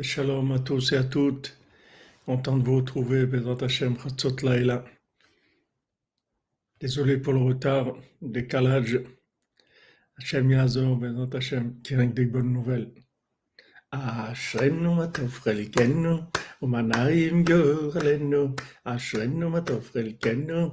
Shalom à tous et à toutes. Content de vous retrouver, Bezrat Hashem Khatzot Laila. Désolé pour le retard, décalage. Hashem Yazor, Bezrat Hashem, qui règne des bonnes nouvelles. Ashrenu matov relikenu, umanayim yorelenu, Ashrenu matov relikenu,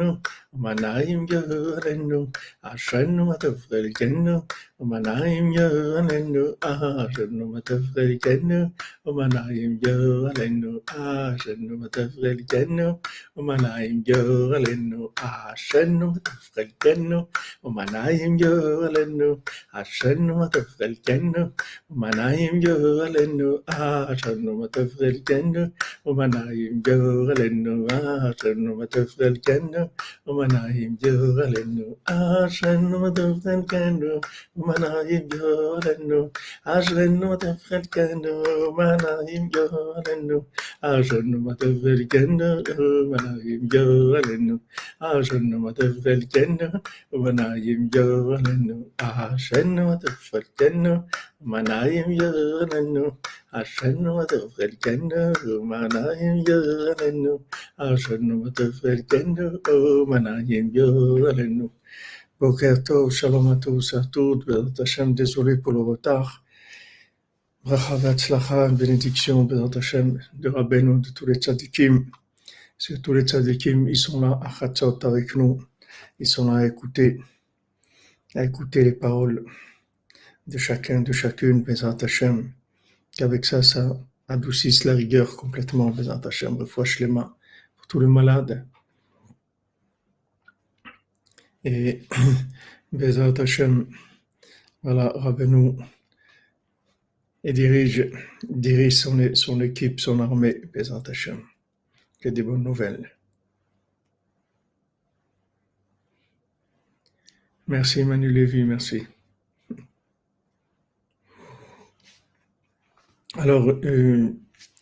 Manayim Manayim Yahuanenu, Ashrenu Matafelikenu, Manayim Yahuanenu, Ashrenu Matafelikenu, Manayim Yahuanenu, Ashrenu Matafelikenu, Manayim Yahuanenu, Ashrenu Matafelikenu, Manayim Yahuanenu, Ashrenu Matafelikenu, Manayim Yahuanenu, Ashrenu Matafelikenu, Manayim Yahuanenu, Ashrenu Matafelikenu, ومنايب جولنو عشان وتفضل كانو ومنايب جولنو عشان وتفضل كانو ومنايب جولنو عشان وتفضل كانو ومنايب جولنو عشان وتفضل كانو ومنايب جولنو عشان وتفضل كانو ومنايب جولنو عشان وتفضل كانو ومنايب جولنو عشان وتفضل كانو Shalom à tous, à toutes, désolé pour le retard. Bracha Vatzlacha, bénédiction, Bezat Hashem, de Rabbeinu, de tous les tzadikim. Parce que tous les tzadikim, ils sont là à Khatzot avec nous. Ils sont là à écouter, à écouter les paroles de chacun, de chacune, Bezat Hashem. Qu'avec ça, ça adoucisse la rigueur complètement, Bezat Hashem, refouache les mains pour tout le malade, et Bezrat Hashem, voilà, Rabbeinu, et dirige, dirige son, équipe, son armée, Bezrat Hashem. Que des bonnes nouvelles. Merci Manu Lévy, merci. Alors, euh,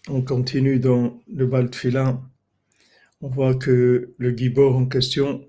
on continue dans le bal de filin. On voit que le gibor en question,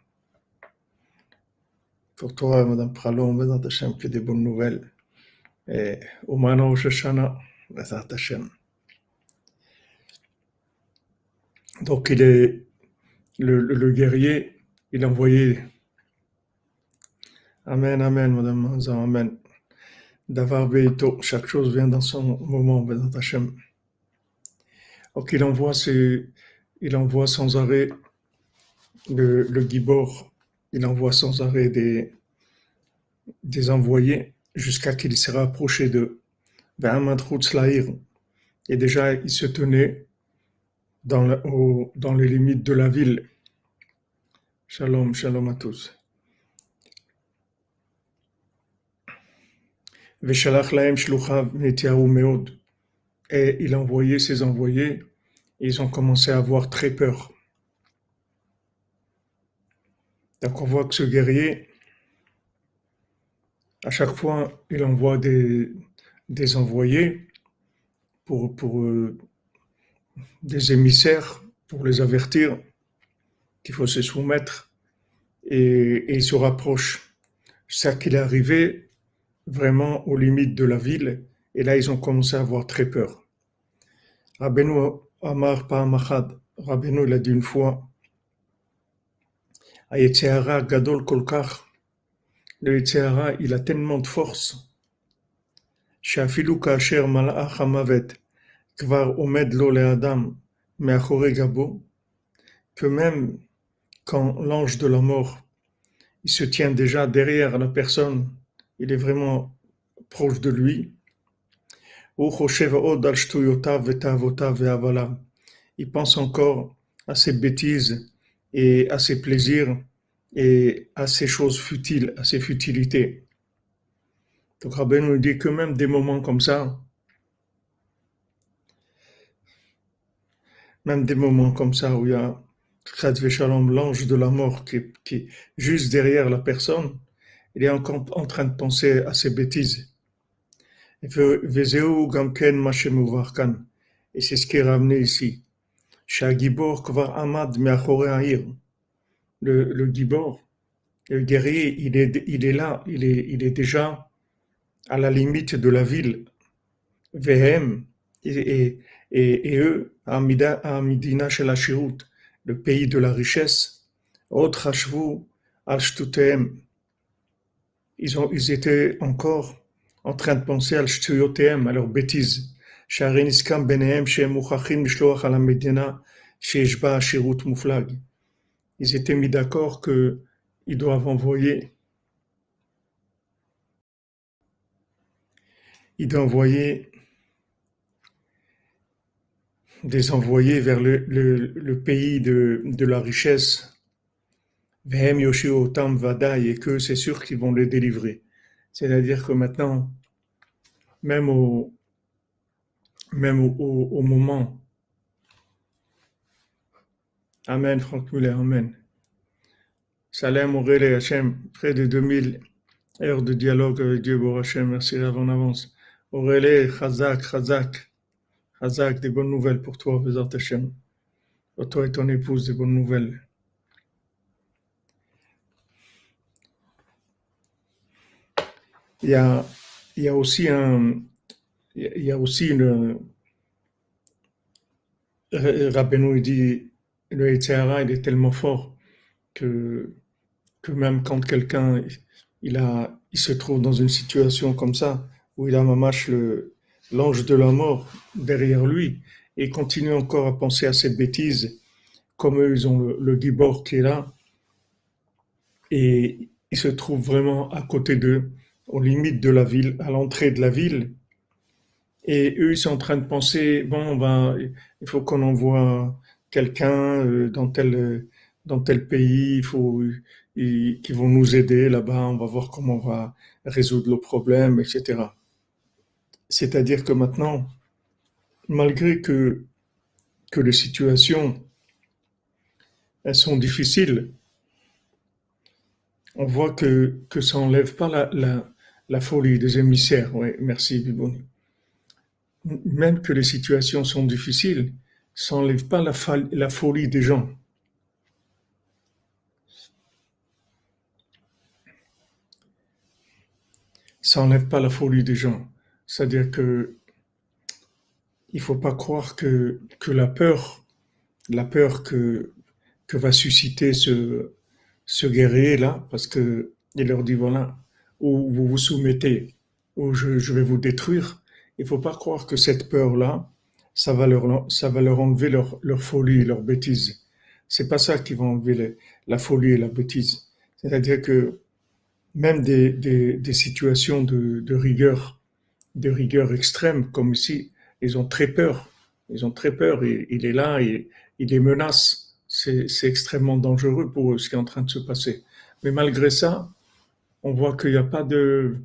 Pour toi, Madame Pralon, Bézant Hashem, que des bonnes nouvelles. Et Oumano Shoshana, Bézant Hashem. Donc, il est, le, guerrier, il envoyait Amen, Amen, Madame Manzan, Amen. Davar Beito, chaque chose vient dans son moment, Bézant Hashem. Donc, il envoie, ses, il envoie sans arrêt le, le Gibor, il envoie sans arrêt des, envoyés jusqu'à ce qu'il s'est rapproché d'eux. Et déjà, il se tenait dans, les limites de la ville. Shalom, shalom à tous. Et il a envoyé ses envoyés, ils ont commencé à avoir très peur. Donc on voit que ce guerrier, à chaque fois, il envoie des, envoyés pour, euh, des émissaires, pour les avertir qu'il faut se soumettre, et, il se rapproche. Ça qu'il est arrivé vraiment aux limites de la ville, et là ils ont commencé à avoir très peur. Rabbeinu Amar Pa'amachad, Rabbeinu il a dit une fois, Ayetzeara Gadol Kolkach, le Yetzehara, il a tellement de force, Shafilu Kasher Malach Hamavet, Kvar Omed Lo Adam. Gabo, que même quand l'ange de la mort, il se tient déjà derrière la personne, il est vraiment proche de lui. Il pense encore à ses bêtises et à ses plaisirs et à ces choses futiles, à ces futilités. Donc Rabbi nous dit que même des moments comme ça, même des moments comme ça où il y a l'ange de la mort qui, est juste derrière la personne, il est encore en train de penser à ses bêtises. Et c'est ce qui est ramené ici. Le, le le guerrier, il est, il est là, il est, il est déjà à la limite de la ville. Vehem, et, et, et eux, à Midina shel le pays de la richesse, autre al ils, ont, ils étaient encore en train de penser al shtuyotem, à leurs bêtises. Ils étaient mis d'accord qu'ils doivent envoyer. Ils doivent envoyer des envoyés vers le, pays de, de, la richesse, et que c'est sûr qu'ils vont les délivrer. C'est-à-dire que maintenant, même au, même au, moment, Amen, Franck Muller, Amen. Salem Aurélé Hachem, près de 2000 heures de dialogue avec Dieu, Bon Hachem, merci en avance. Aurélie, Chazak, Chazak. Hazak, des bonnes nouvelles pour toi, Bézat Hashem. Pour toi et ton épouse, des bonnes nouvelles. Il y a, il y a aussi un, il y a aussi une, Rabbeinu dit, le Yitzhara, il est tellement fort que, que même quand quelqu'un, il a, il se trouve dans une situation comme ça, où il a mamache le, l'ange de la mort derrière lui et continue encore à penser à ces bêtises, comme eux, ils ont le, le Gibor qui est là, et il se trouve vraiment à côté d'eux, aux limites de la ville, à l'entrée de la ville, et eux, ils sont en train de penser, bon, ben, il faut qu'on envoie quelqu'un euh, dans tel, dans tel pays, il faut, qui vont nous aider là-bas, on va voir comment on va résoudre le problème, etc. C'est-à-dire que maintenant, malgré que, que les situations elles sont difficiles, on voit que, que ça n'enlève pas la, la, folie des émissaires. Oui, merci Bibouni. Même que les situations sont difficiles, ça n'enlève pas la, folie des gens. Ça n'enlève pas la folie des gens. C'est-à-dire que il faut pas croire que, que la peur, la peur que, que va susciter ce, ce guerrier-là, parce que il leur dit voilà, ou vous vous soumettez, ou je, je vais vous détruire. Il faut pas croire que cette peur-là, ça va leur, enlever leur, leur folie, leur bêtise. C'est pas ça qui va enlever la folie et la bêtise. C'est-à-dire que même des, situations de, de rigueur de rigueur extrême, comme ici, ils ont très peur. Ils ont très peur. Il, il est là, il, il les menace. C'est extrêmement dangereux pour eux, ce qui est en train de se passer. Mais malgré ça, on voit qu'il n'y a pas de.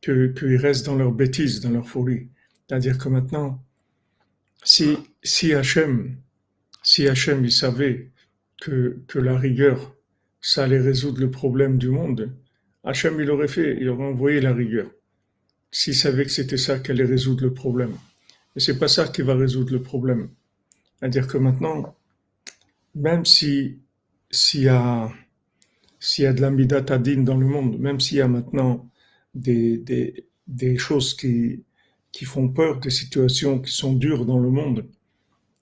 Qu'ils restent dans leur bêtise, dans leur folie. C'est-à-dire que maintenant, si, si Hachem, si Hachem, il savait que, que la rigueur, ça allait résoudre le problème du monde, Hachem, il aurait fait, il aurait envoyé la rigueur s'il savait que c'était ça qui allait résoudre le problème. Mais c'est pas ça qui va résoudre le problème. C'est-à-dire que maintenant, même si s'il y a s'il y a de l'amidatadine dans le monde, même s'il y a maintenant des, des, des choses qui, qui font peur, des situations qui sont dures dans le monde,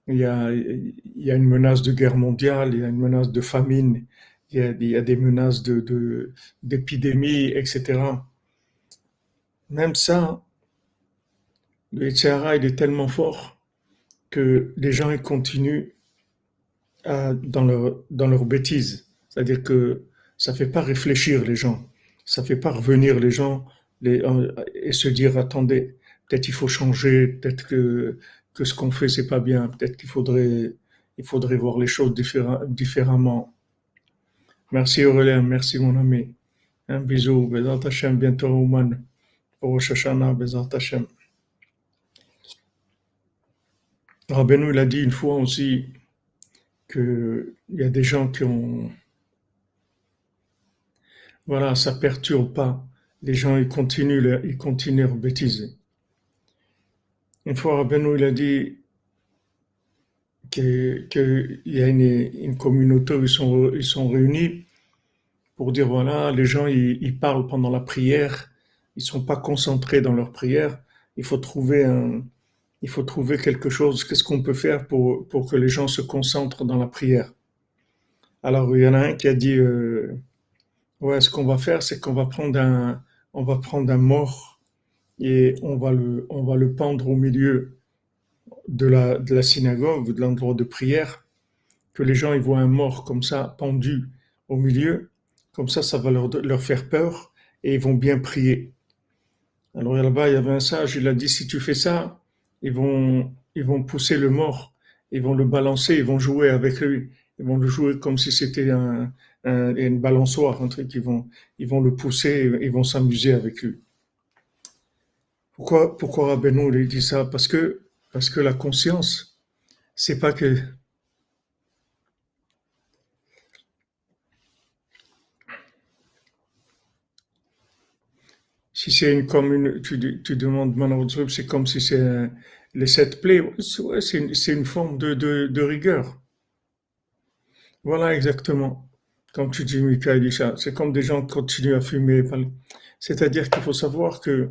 il y a, il y a une menace de guerre mondiale, il y a une menace de famine, il y a, des menaces de, d'épidémie, etc. Même ça, le Yitzhara, est tellement fort que les gens ils continuent à- dans leur, dans leur bêtise. C'est-à-dire que ça fait pas réfléchir les gens. Ça fait pas revenir les gens euh, et se dire, attendez, peut-être il faut changer, peut-être que, que ce qu'on fait c'est pas bien, peut-être qu'il faudrait, il faudrait voir les choses différem- différemment. Merci Aurélien, merci mon ami. Un bisou, Bezat Hashem, bientôt Ouman, pour Rosh Hashanah, Bezat Hashem. Rabbeinu, il a dit une fois aussi que il y a des gens qui ont, voilà, ça perturbe pas. Les gens, ils continuent, leur- ils continuent leur bêtise. Une fois, Rabbeinu, il a dit que, que y a une, communauté où ils sont, ils sont réunis pour dire, voilà, les gens, ils, ils parlent pendant la prière, ils sont pas concentrés dans leur prière. Il faut trouver un, il faut trouver quelque chose. Qu'est-ce qu'on peut faire pour, pour que les gens se concentrent dans la prière? Alors, il y en a un qui a dit, euh, ouais, ce qu'on va faire, c'est qu'on va prendre un, on va prendre un mort et on va le, on va le pendre au milieu de la, de la synagogue, de l'endroit de prière, que les gens ils voient un mort comme ça, pendu au milieu, comme ça, ça va leur, leur faire peur et ils vont bien prier. Alors là-bas, il y avait un sage, il a dit, si tu fais ça, ils vont, ils vont pousser le mort, ils vont le balancer, ils vont jouer avec lui, ils vont le jouer comme si c'était un, un- une balançoire, un truc, ils vont, ils vont le pousser, ils vont s'amuser avec lui. Pourquoi, pourquoi Rabbeinu il dit ça? Parce que, parce que la conscience, c'est pas que, si c'est une commune, tu, tu demandes Manavotrup, c'est comme si c'est les sept plaies, ouais, c'est une, forme de rigueur. Voilà, exactement. Comme tu dis, ça. C'est comme des gens qui continuent à fumer. C'est-à-dire qu'il faut savoir que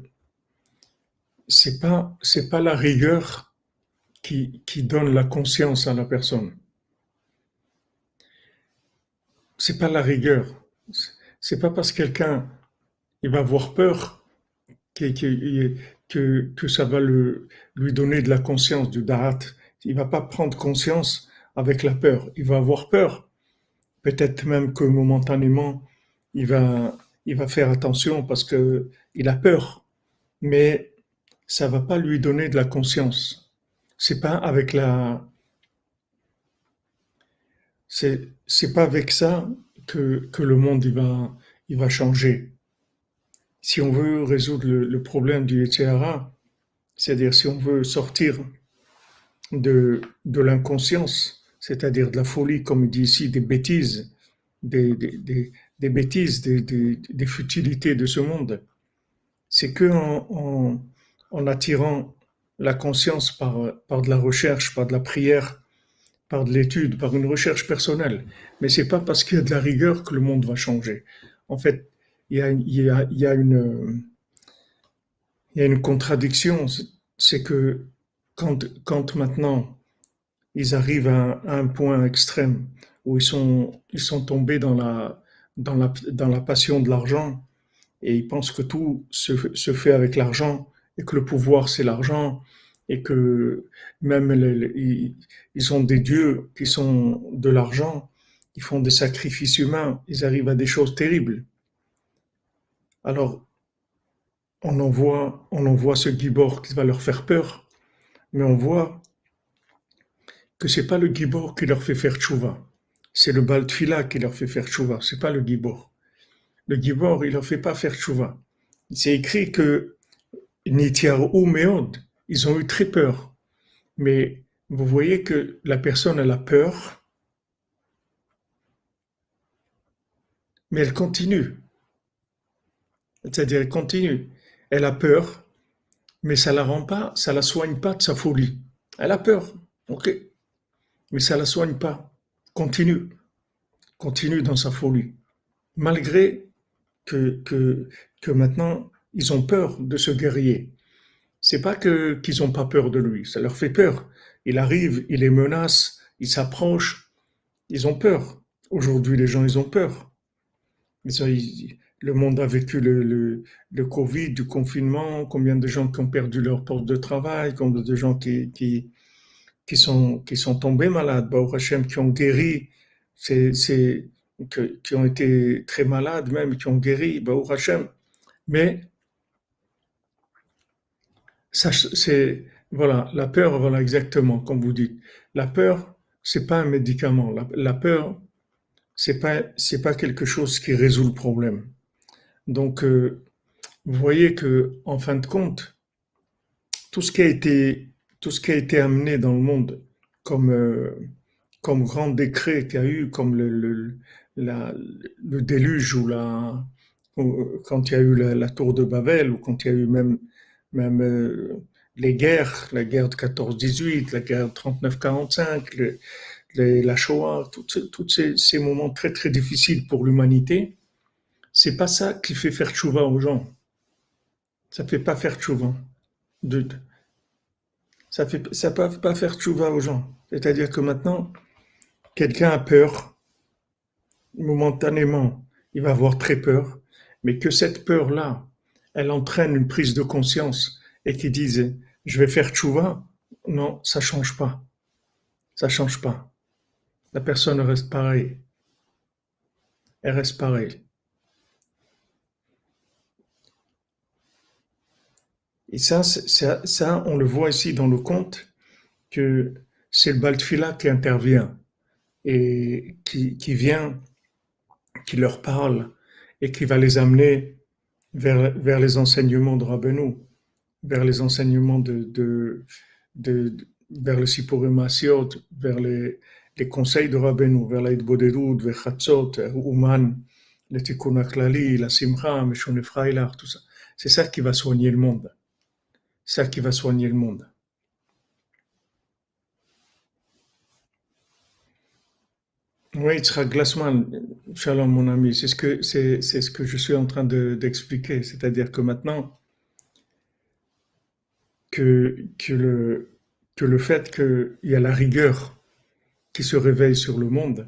c'est pas, pas la rigueur qui, qui donne la conscience à la personne. C'est pas la rigueur. C'est pas parce que quelqu'un, va avoir peur que, que, que, ça va le, lui donner de la conscience, du da'at. Il va pas prendre conscience avec la peur. Il va avoir peur. Peut-être même que momentanément, il va, il va faire attention parce que il a peur. Mais ça va pas lui donner de la conscience. C'est pas avec la, c'est, pas avec ça que, que le monde il va, il va changer. Si on veut résoudre le, le problème du Yetzirah, c'est-à-dire si on veut sortir de, de l'inconscience, c'est-à-dire de la folie, comme il dit ici, des bêtises, des, des, des, bêtises, des, futilités de ce monde, c'est que en, en, attirant la conscience par, par de la recherche, par de la prière, par de l'étude, par une recherche personnelle. Mais c'est pas parce qu'il y a de la rigueur que le monde va changer. En fait, il y a, y a, y a une, y a une contradiction. C'est que quand, quand maintenant ils arrivent à, un point extrême où ils sont, ils sont tombés dans la, dans la, dans la passion de l'argent et ils pensent que tout se, se fait avec l'argent et que le pouvoir c'est l'argent et que même ils ont des dieux qui sont de l'argent, ils font des sacrifices humains, ils arrivent à des choses terribles. Alors on en voit, on en voit ce gibor qui va leur faire peur, mais on voit que c'est pas le gibor qui leur fait faire tchouva, c'est le baltfila qui leur fait faire tchouva, c'est pas le gibor. Le gibor, il leur fait pas faire tchouva. C'est écrit que Nitiarou Meod, ils ont eu très peur. Mais vous voyez que la personne, elle a peur, mais elle continue. C'est-à-dire, elle continue. Elle a peur, mais ça la rend pas, ça la soigne pas de sa folie. Elle a peur, ok, mais ça la soigne pas. Continue, continue dans sa folie. Malgré que, que, maintenant, ils ont peur de ce guerrier. C'est pas que qu'ils ont pas peur de lui, ça leur fait peur. Il arrive, il les menace, il s'approche, ils ont peur. Aujourd'hui, les gens, ils ont peur. Ont- ils- le monde a vécu le, le, le Covid, du confinement, combien de gens qui ont perdu leur poste de travail, combien de gens qui, qui sont, qui sont tombés malades, Baruch Hashem, qui ont guéri, c'est, c'est, qui ont été très malades même, qui ont guéri, Baruch Hashem. Mais c'est, voilà, la peur, voilà exactement, comme vous dites. La peur, c'est pas un médicament. La, la peur, c'est pas, c'est pas quelque chose qui résout le problème. Donc, euh, vous voyez que, en fin de compte, tout ce qui a été, tout ce qui a été amené dans le monde comme, euh, comme grand décret qu'il y a eu, comme le, le, déluge ou la, euh, quand il y a eu la, tour de Babel ou quand il y a eu même, même euh, les guerres, la guerre de 14-18, la guerre de 39-45, le- les- la Shoah, tous ces, ces moments très très difficiles pour l'humanité, c'est pas ça qui fait faire tchouva aux gens. Ça fait pas faire tchouva. De, ça ça peut pas faire tchouva aux gens. C'est-à-dire que maintenant, quelqu'un a peur, momentanément, il va avoir très peur, mais que cette peur-là, elle entraîne une prise de conscience et qu'il dise, je vais faire tchouva, non, ça change pas. Ça change pas. La personne reste pareille. Elle reste pareille. Et ça, ça, ça, on le voit ici dans le conte, que c'est le Baltfila qui intervient et qui, qui vient, qui leur parle et qui va les amener vers, vers les enseignements de Rabbeinu, vers les enseignements de, de, de, vers le Sipurim Asiot, vers les, les conseils de Rabbeinu, vers l'Aïd Bodedut, vers Chatzot, Ouman, le Tikkun HaKlali, la Simcha, Freilar, tout ça. C'est ça qui va soigner le monde. Ça qui va soigner le monde. Oui, Yitzhak Glassman, shalom mon ami, c'est ce que c'est ce que je suis en train de- d'expliquer, c'est-à-dire que maintenant que que le que le fait qu'il y a la rigueur qui se réveille sur le monde,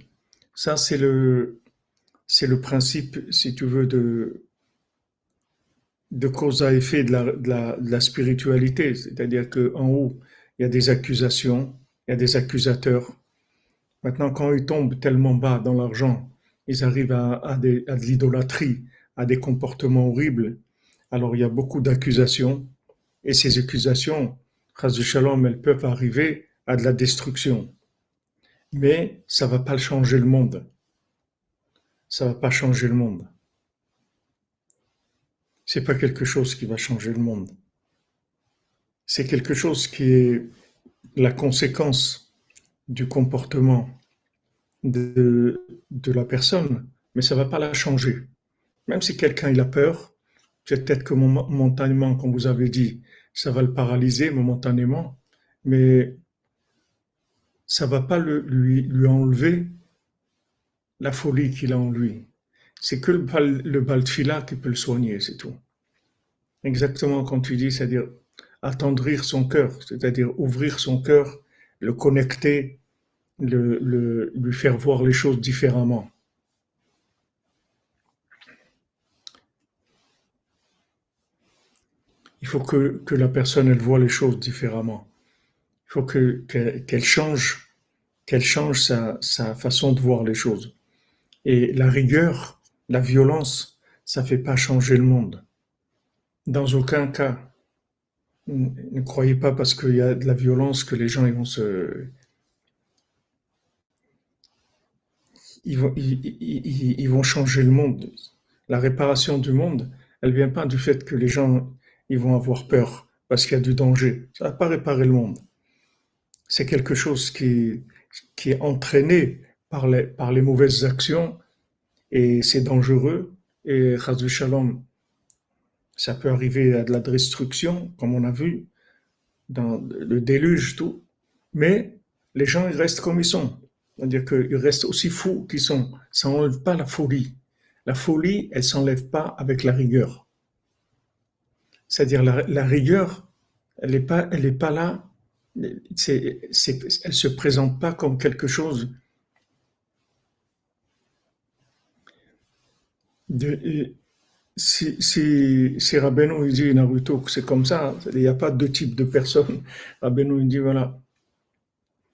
ça c'est le c'est le principe, si tu veux, de de cause à effet de la de la, de la spiritualité, c'est-à-dire que en haut il y a des accusations, il y a des accusateurs. Maintenant, quand ils tombent tellement bas dans l'argent, ils arrivent à, à des- à de l'idolâtrie, à des comportements horribles. Alors, il y a beaucoup d'accusations. Et ces accusations, Chas de Shalom, elles peuvent arriver à de la destruction. Mais ça va pas changer le monde. Ça va pas changer le monde. C'est pas quelque chose qui va changer le monde. C'est quelque chose qui est la conséquence du comportement de, la personne, mais ça va pas la changer. Même si quelqu'un a peur, peut-être que momentanément, comme vous avez dit, ça va le paralyser momentanément, mais ça va pas lui, lui enlever la folie qu'il a en lui. C'est que le, bal- le baltfila qui peut le soigner, c'est tout. Exactement comme tu dis, c'est-à-dire attendrir son cœur, c'est-à-dire ouvrir son cœur, le connecter, le, le- lui faire voir les choses différemment. Il faut que, que la personne elle voit les choses différemment. Il faut que, que- qu'elle change, qu'elle change sa, sa façon de voir les choses. Et la rigueur, la violence, ça fait pas changer le monde. Dans aucun cas. Ne ne croyez pas parce qu'il y a de la violence que les gens vont se, ils vont, changer le monde. La réparation du monde, elle vient pas du fait que les gens ils vont avoir peur parce qu'il y a du danger. Ça va pas réparer le monde. C'est quelque chose qui, est entraîné par les mauvaises actions et c'est dangereux. Et Shalom, ça peut arriver à de la destruction, comme on a vu dans le déluge, tout. Mais les gens, ils restent comme ils sont. C'est-à-dire qu'ils restent aussi fous qu'ils sont. Ça n'enlève pas la folie. La folie, elle s'enlève pas avec la rigueur. C'est-à-dire la, la rigueur, elle n'est pas, elle pas là. C'est, c'est, elle se présente pas comme quelque chose Si, si, si Rabbeinu il dit Naruto c'est comme ça, il n'y a pas deux types de personnes. Rabbeinu il dit voilà,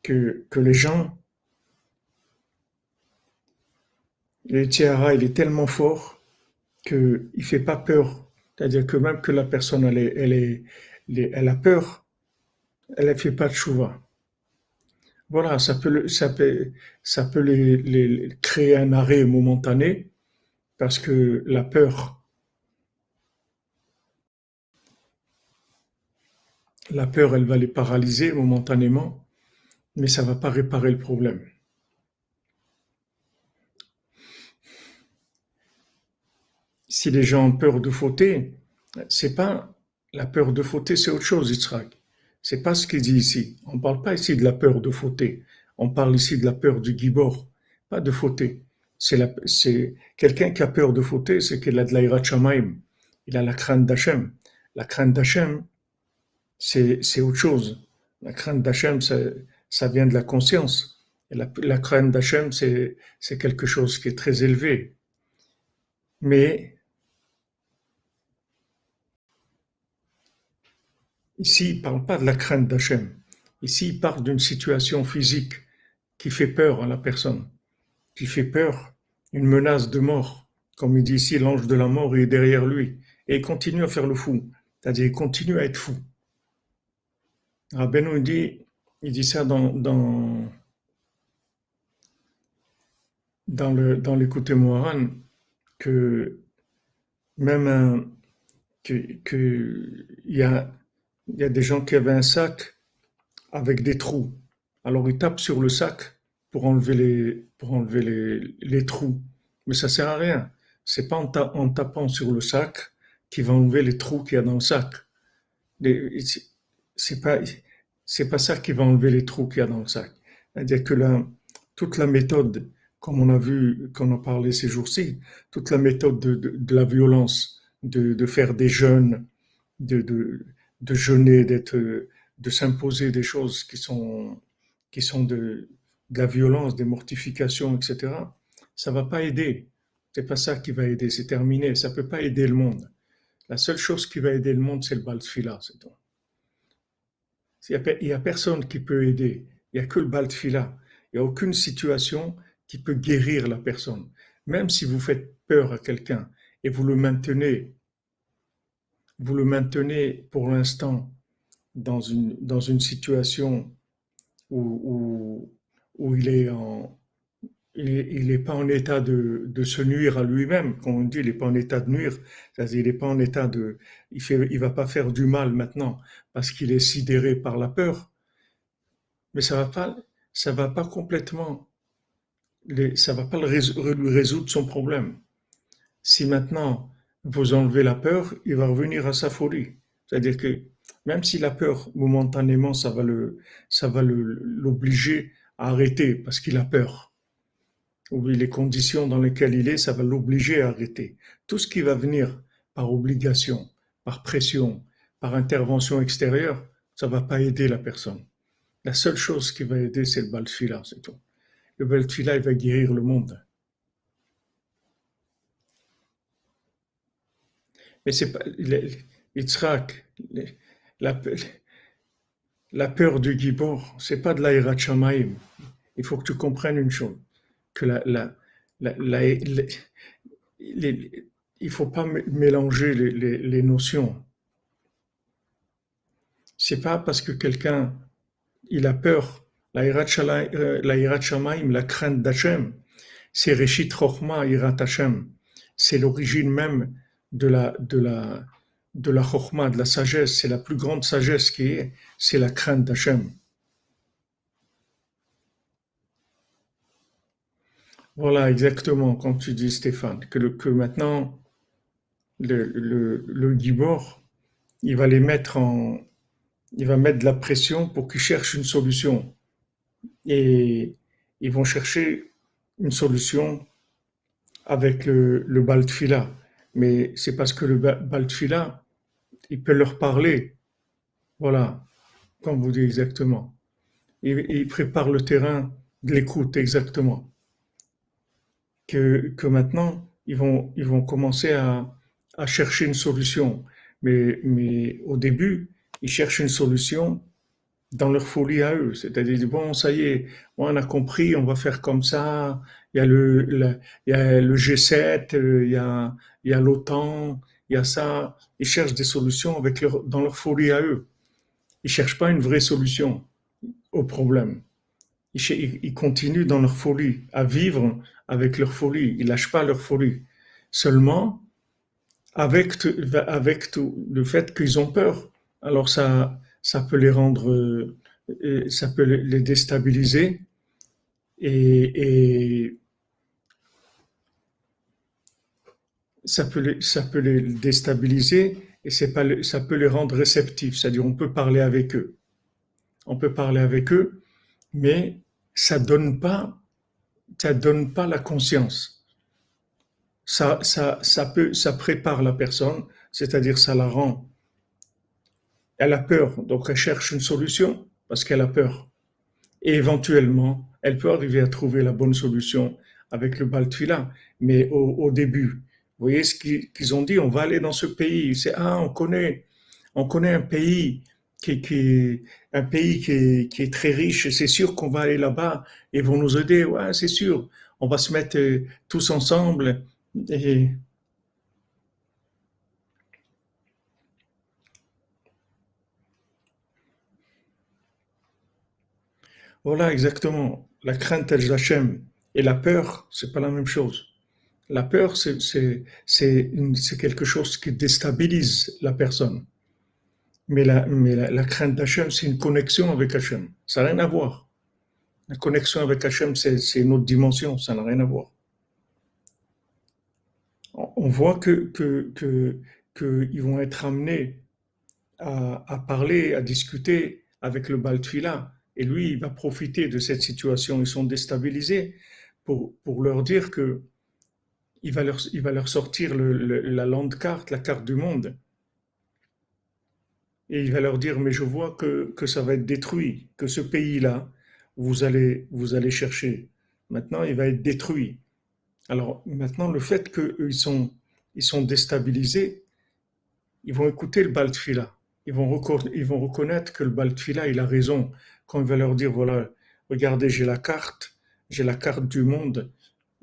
que, que les gens, le tiara, il est tellement fort qu'il ne fait pas peur. C'est-à-dire que même que la personne, elle, est, elle, a peur, elle ne fait pas de chouva. Voilà, ça peut, ça peut, ça peut les, créer un arrêt momentané parce que la peur, la peur, elle va les paralyser momentanément, mais ça va pas réparer le problème. Si les gens ont peur de fauter, c'est pas la peur de fauter, c'est autre chose, Yitzhak. C'est pas ce qu'il dit ici. On parle pas ici de la peur de fauter. On parle ici de la peur du gibor, pas de fauter. C'est quelqu'un qui a peur de fauter, c'est qu'il a de l'aïrat shamaim. Il a la crainte d'Hachem. La crainte d'Hachem, c'est, autre chose. La crainte d'Hachem, ça, vient de la conscience. La, crainte d'Hachem, c'est, c'est quelque chose qui est très élevé. Mais Ici, il ne parle pas de la crainte d'Hachem. Ici, il parle d'une situation physique qui fait peur à la personne, qui fait peur, une menace de mort. Comme il dit ici, l'ange de la mort est derrière lui. Et il continue à faire le fou. C'est-à-dire, il continue à être fou. Rabbeinu dit, il dit ça dans, dans, l'écoute Moharan, que même un, il y a y a des gens qui avaient un sac avec des trous. Alors ils tapent sur le sac pour enlever les, pour enlever les, les trous. Mais ça sert à rien. C'est pas en, tapant sur le sac qui va enlever les trous qu'il y a dans le sac. C'est pas, c'est pas ça qui va enlever les trous qu'il y a dans le sac. C'est-à-dire que la, toute la méthode, comme on a vu, qu'on a parlé ces jours-ci, toute la méthode de, de, la violence, de, de, faire des jeunes, de, de, de jeûner, d'être, de s'imposer des choses qui sont, qui sont de, de la violence, des mortifications, etc. Ça va pas aider. C'est pas ça qui va aider. C'est terminé. Ça peut pas aider le monde. La seule chose qui va aider le monde, c'est le baltfila, c'est tout. Il n'y a, personne qui peut aider. Il n'y a que le baltfila. Il n'y a aucune situation qui peut guérir la personne. Même si vous faites peur à quelqu'un et vous le maintenez vous le maintenez pour l'instant dans une, dans une situation où, où, il est en, il n'est pas en état de, de, se nuire à lui-même. Quand on dit il n'est pas en état de nuire, c'est-à-dire il n'est pas en état de, il il va pas faire du mal maintenant parce qu'il est sidéré par la peur. Mais ça va ça va pas complètement, ça va pas lui résoudre son problème. Si maintenant vous enlevez la peur, il va revenir à sa folie. C'est-à-dire que même si la peur, momentanément, ça va le, ça va l'obliger à arrêter parce qu'il a peur. Ou les conditions dans lesquelles il est, ça va l'obliger à arrêter. Tout ce qui va venir par obligation, par pression, par intervention extérieure, ça va pas aider la personne. La seule chose qui va aider, c'est le baltfila, c'est tout. Le baltfila, il va guérir le monde. Mais c'est pas Yitzhak, la, la peur du Gibor, c'est pas de l'Aïrat. Il faut que tu comprennes une chose, que la, la, il faut pas mélanger les, les, notions. C'est pas parce que quelqu'un il a peur, l'Aïrat Shamaim, la crainte d'Hachem, c'est Reshit Chochma, Irat Hashem. C'est l'origine même de la, de la, de la chokma, de la sagesse, c'est la plus grande sagesse qui est, c'est la crainte d'Hachem. Voilà, exactement, comme tu dis, Stéphane, que, le, que maintenant, le, le, le Gibor, il va les mettre en, il va mettre de la pression pour qu'ils cherchent une solution. Et ils vont chercher une solution avec le, le Baltfila mais c'est parce que le Baltfila, il peut leur parler. Voilà, comme vous dites exactement. Il, prépare le terrain de l'écoute exactement. Que, que maintenant, ils vont, ils vont commencer à, à chercher une solution. Mais, mais au début, ils cherchent une solution dans leur folie à eux. C'est-à-dire, bon, ça y est, on a compris, on va faire comme ça. Il y a le, le il y a le G7, euh, il y a, il y a l'OTAN, il y a ça. Ils cherchent des solutions avec dans leur folie à eux. Ils cherchent pas une vraie solution au problème. Ils, ils continuent dans leur folie, à vivre avec leur folie. Ils lâchent pas leur folie. Seulement, avec, avec le fait qu'ils ont peur. Alors ça, ça peut les rendre, euh, ça peut les déstabiliser et, ça, peut les, déstabiliser et c'est pas, ça peut les rendre réceptifs, c'est-à-dire on peut parler avec eux. On peut parler avec eux, mais ça donne pas, ça donne pas la conscience. Ça, ça, ça peut, ça prépare la personne, c'est-à-dire ça la rend elle a peur, donc elle cherche une solution parce qu'elle a peur. Et éventuellement, elle peut arriver à trouver la bonne solution avec le Baltfila. Mais au, début, vous voyez ce qu'ils ont dit, on va aller dans ce pays. C'est ah, on connaît, on connaît un pays qui, est très riche. C'est sûr qu'on va aller là-bas et vont nous aider. Ouais, c'est sûr. On va se mettre euh, tous ensemble et Voilà, exactement. La crainte d'Hachem et la peur, c'est pas la même chose. La peur, c'est quelque chose qui déstabilise la personne. Mais la, crainte d'Hachem, c'est une connexion avec Hachem. Ça n'a rien à voir. La connexion avec Hachem, c'est une autre dimension, ça n'a rien à voir. On voit que, vont être amenés à, parler, à discuter avec le Baltfila et lui, il va profiter de cette situation. Ils sont déstabilisés pour leur dire que il va leur, sortir la land carte, la carte du monde. Et il va leur dire, mais je vois que, que ça va être détruit, que ce pays-là, vous allez, vous allez chercher. Maintenant, il va être détruit. Alors maintenant, le fait qu'ils sont, ils sont déstabilisés, ils vont écouter le Baltfila. Ils vont, ils vont reconnaître que le Baltfila, il a raison quand il va leur dire, voilà, regardez, j'ai la carte, j'ai la carte du monde,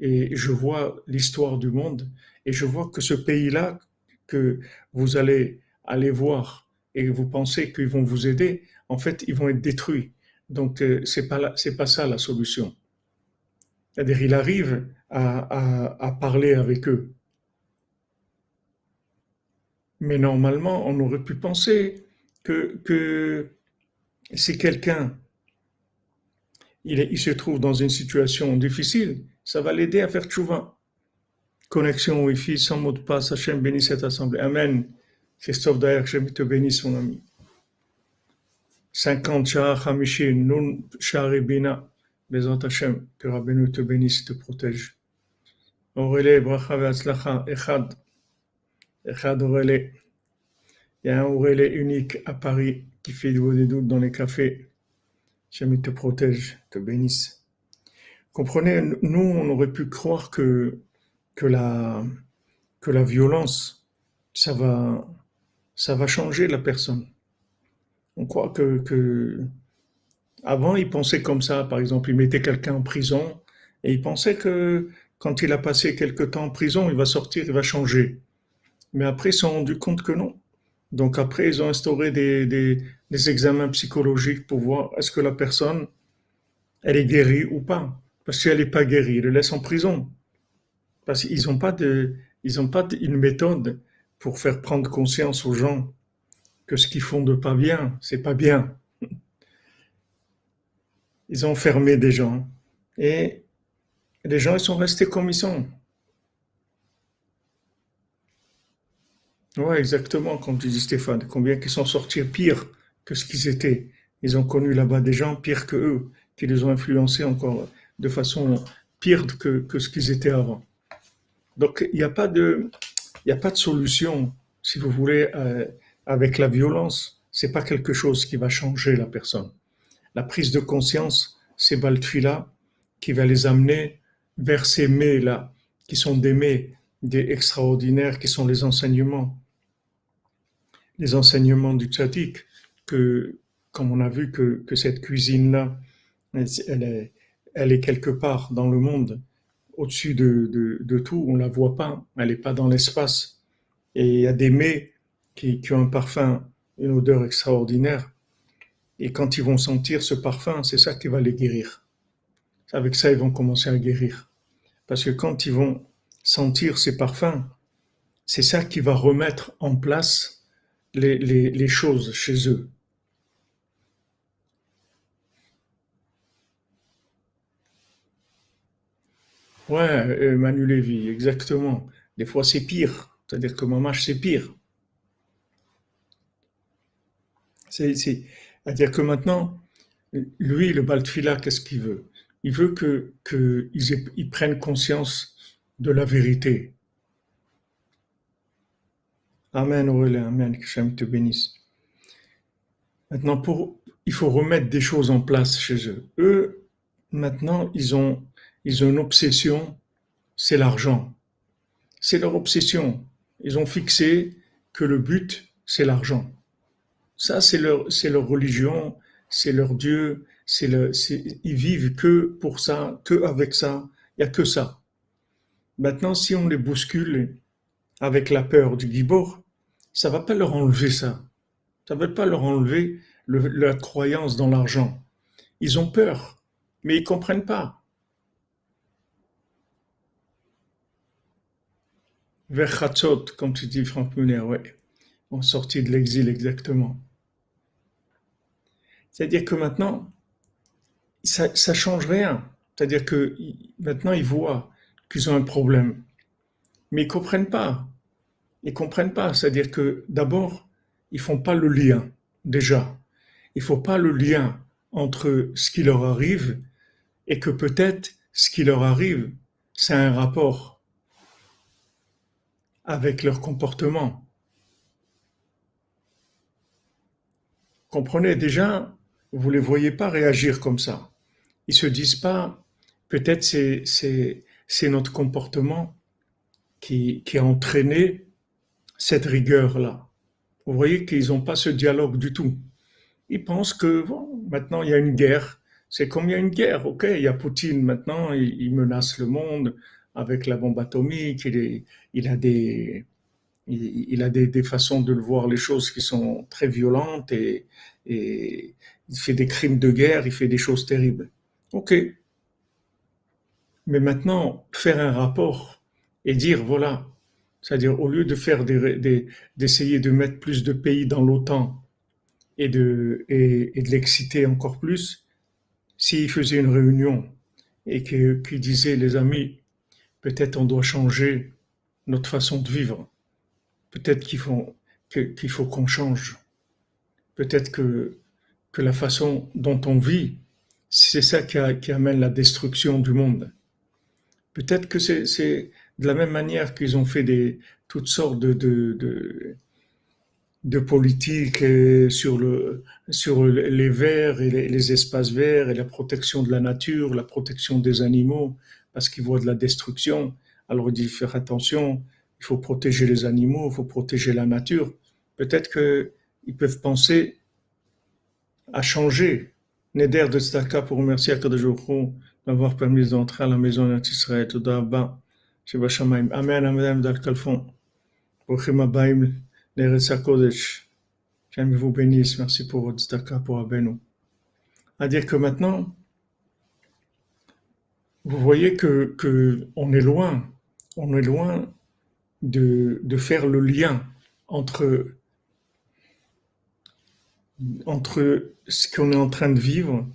et je vois l'histoire du monde, et je vois que ce pays-là, que vous allez aller voir, et vous pensez qu'ils vont vous aider, en fait, ils vont être détruits. Donc, euh, c'est pas pas ça la solution. C'est-à-dire, il arrive à, à, parler avec eux. Mais normalement, on aurait pu penser que, que si quelqu'un il, se trouve dans une situation difficile, ça va l'aider à faire tchouva. Connexion Wi-Fi sans mot de passe. Hachem bénisse cette assemblée. Amen. Christophe Daher, je te bénisse, mon ami. 50 Shah Hamishi, Nun Bina. Bezant Hachem, que Rabbeinu te bénisse, te protège. Aurélie, Bracha Ve'atzlacha, Echad. Echad Aurélie. Il y a un Aurélie unique à Paris qui fait des doutes dans les cafés. Jamais te protège, te bénisse. Comprenez, nous, on aurait pu croire que, la, violence, ça va, changer la personne. On croit que, avant, ils pensaient comme ça. Par exemple, ils mettaient quelqu'un en prison et ils pensaient que quand il a passé quelque temps en prison, il va sortir, il va changer. Mais après, ils se sont rendus compte que non. Donc après, ils ont instauré des, des, examens psychologiques pour voir est-ce que la personne, elle est guérie ou pas. Parce qu'elle n'est pas guérie, ils le laissent en prison. Parce qu'ils n'ont pas, de, une méthode pour faire prendre conscience aux gens que ce qu'ils font de pas bien, c'est pas bien. Ils ont fermé des gens et les gens ils sont restés comme ils sont. Oui, exactement, comme tu dis Stéphane. Combien qui sont sortis pire que ce qu'ils étaient. Ils ont connu là-bas des gens pires que eux, qui les ont influencés encore de façon pire que, que ce qu'ils étaient avant. Donc, il n'y a pas de, a pas de solution, si vous voulez, euh, avec la violence. C'est pas quelque chose qui va changer la personne. La prise de conscience, c'est Baltfila qui va les amener vers ces mets-là, qui sont des mets des extraordinaires, qui sont les enseignements les enseignements du tzaddik que comme on a vu que, que cette cuisine-là, elle est, elle est quelque part dans le monde, au-dessus de, tout, on la voit pas, elle n'est pas dans l'espace. Et il y a des mets qui, ont un parfum, une odeur extraordinaire. Et quand ils vont sentir ce parfum, c'est ça qui va les guérir. Avec ça, ils vont commencer à guérir. Parce que quand ils vont sentir ces parfums, c'est ça qui va remettre en place les choses chez eux. Ouais, euh, Manu Lévy, exactement. Des fois, c'est pire. C'est-à-dire que Mamache, c'est pire. C'est-à-dire que maintenant, lui, le Baltfila, qu'est-ce qu'il veut? Il veut que qu'ils ils prennent conscience de la vérité. Amen, Aurélien, Amen, que Shem te bénisse. Maintenant, il faut remettre des choses en place chez eux. Eux, maintenant, ils ont ils ont une obsession, c'est l'argent. C'est leur obsession. Ils ont fixé que le but, c'est l'argent. Ça, c'est leur, religion, c'est leur Dieu, le, ils vivent que pour ça, que avec ça. Il n'y a que ça. Maintenant, si on les bouscule avec la peur du Gibor, ça va pas leur enlever ça. Ça va pas leur enlever la croyance dans l'argent. Ils ont peur, mais ils comprennent pas. Vers Khatzot, comme tu dis Franck Muller, oui. En sortie de l'exil, exactement. C'est-à-dire que maintenant, ça ne change rien. C'est-à-dire que maintenant, ils voient qu'ils ont un problème. Mais ils ne comprennent pas. Ils ne comprennent pas. C'est-à-dire que d'abord, ils font pas le lien, déjà. Il faut pas le lien entre ce qui leur arrive et que peut-être ce qui leur arrive, c'est un rapport avec leur comportement. Comprenez déjà, vous ne les voyez pas réagir comme ça. Ils se disent pas, peut-être c'est, notre comportement qui, qui a entraîné cette rigueur-là. Vous voyez qu'ils n'ont pas ce dialogue du tout. Ils pensent que bon, maintenant il y a une guerre. C'est comme il y a une guerre, ok, il y a Poutine maintenant, il menace le monde, avec la bombe atomique, il, il a, des, il, a des, façons de voir les choses qui sont très violentes et, et, il fait des crimes de guerre, il fait des choses terribles. Ok. Mais maintenant, faire un rapport et dire, voilà, c'est-à-dire au lieu de faire des, d'essayer de mettre plus de pays dans l'OTAN et de, et, de l'exciter encore plus, s'il faisait une réunion et qu'il disait, les amis, Peut-être on doit changer notre façon de vivre. Peut-être qu'il faut qu'on change. Peut-être que, la façon dont on vit, c'est ça qui, amène la destruction du monde. Peut-être que c'est de la même manière qu'ils ont fait toutes sortes de, politiques sur, le, sur les verts et les, les, espaces verts et la protection de la nature, la protection des animaux parce qu'ils voient de la destruction. Alors il dit faire attention, il faut protéger les animaux, il faut protéger la nature. Peut-être qu'ils peuvent penser à changer. Neder de Staka pour remercier Akadojourou d'avoir permis d'entrer à la maison d'Israël. Toda Amen, Amen, Dal Kalfon. Bochim Abaim, Neretz Kodesh. J'aime vous bénisse. Merci pour votre Staka pour Abeno. À dire que maintenant, vous voyez que, on est loin, on est loin de, de faire le lien entre, entre ce qu'on est en train de vivre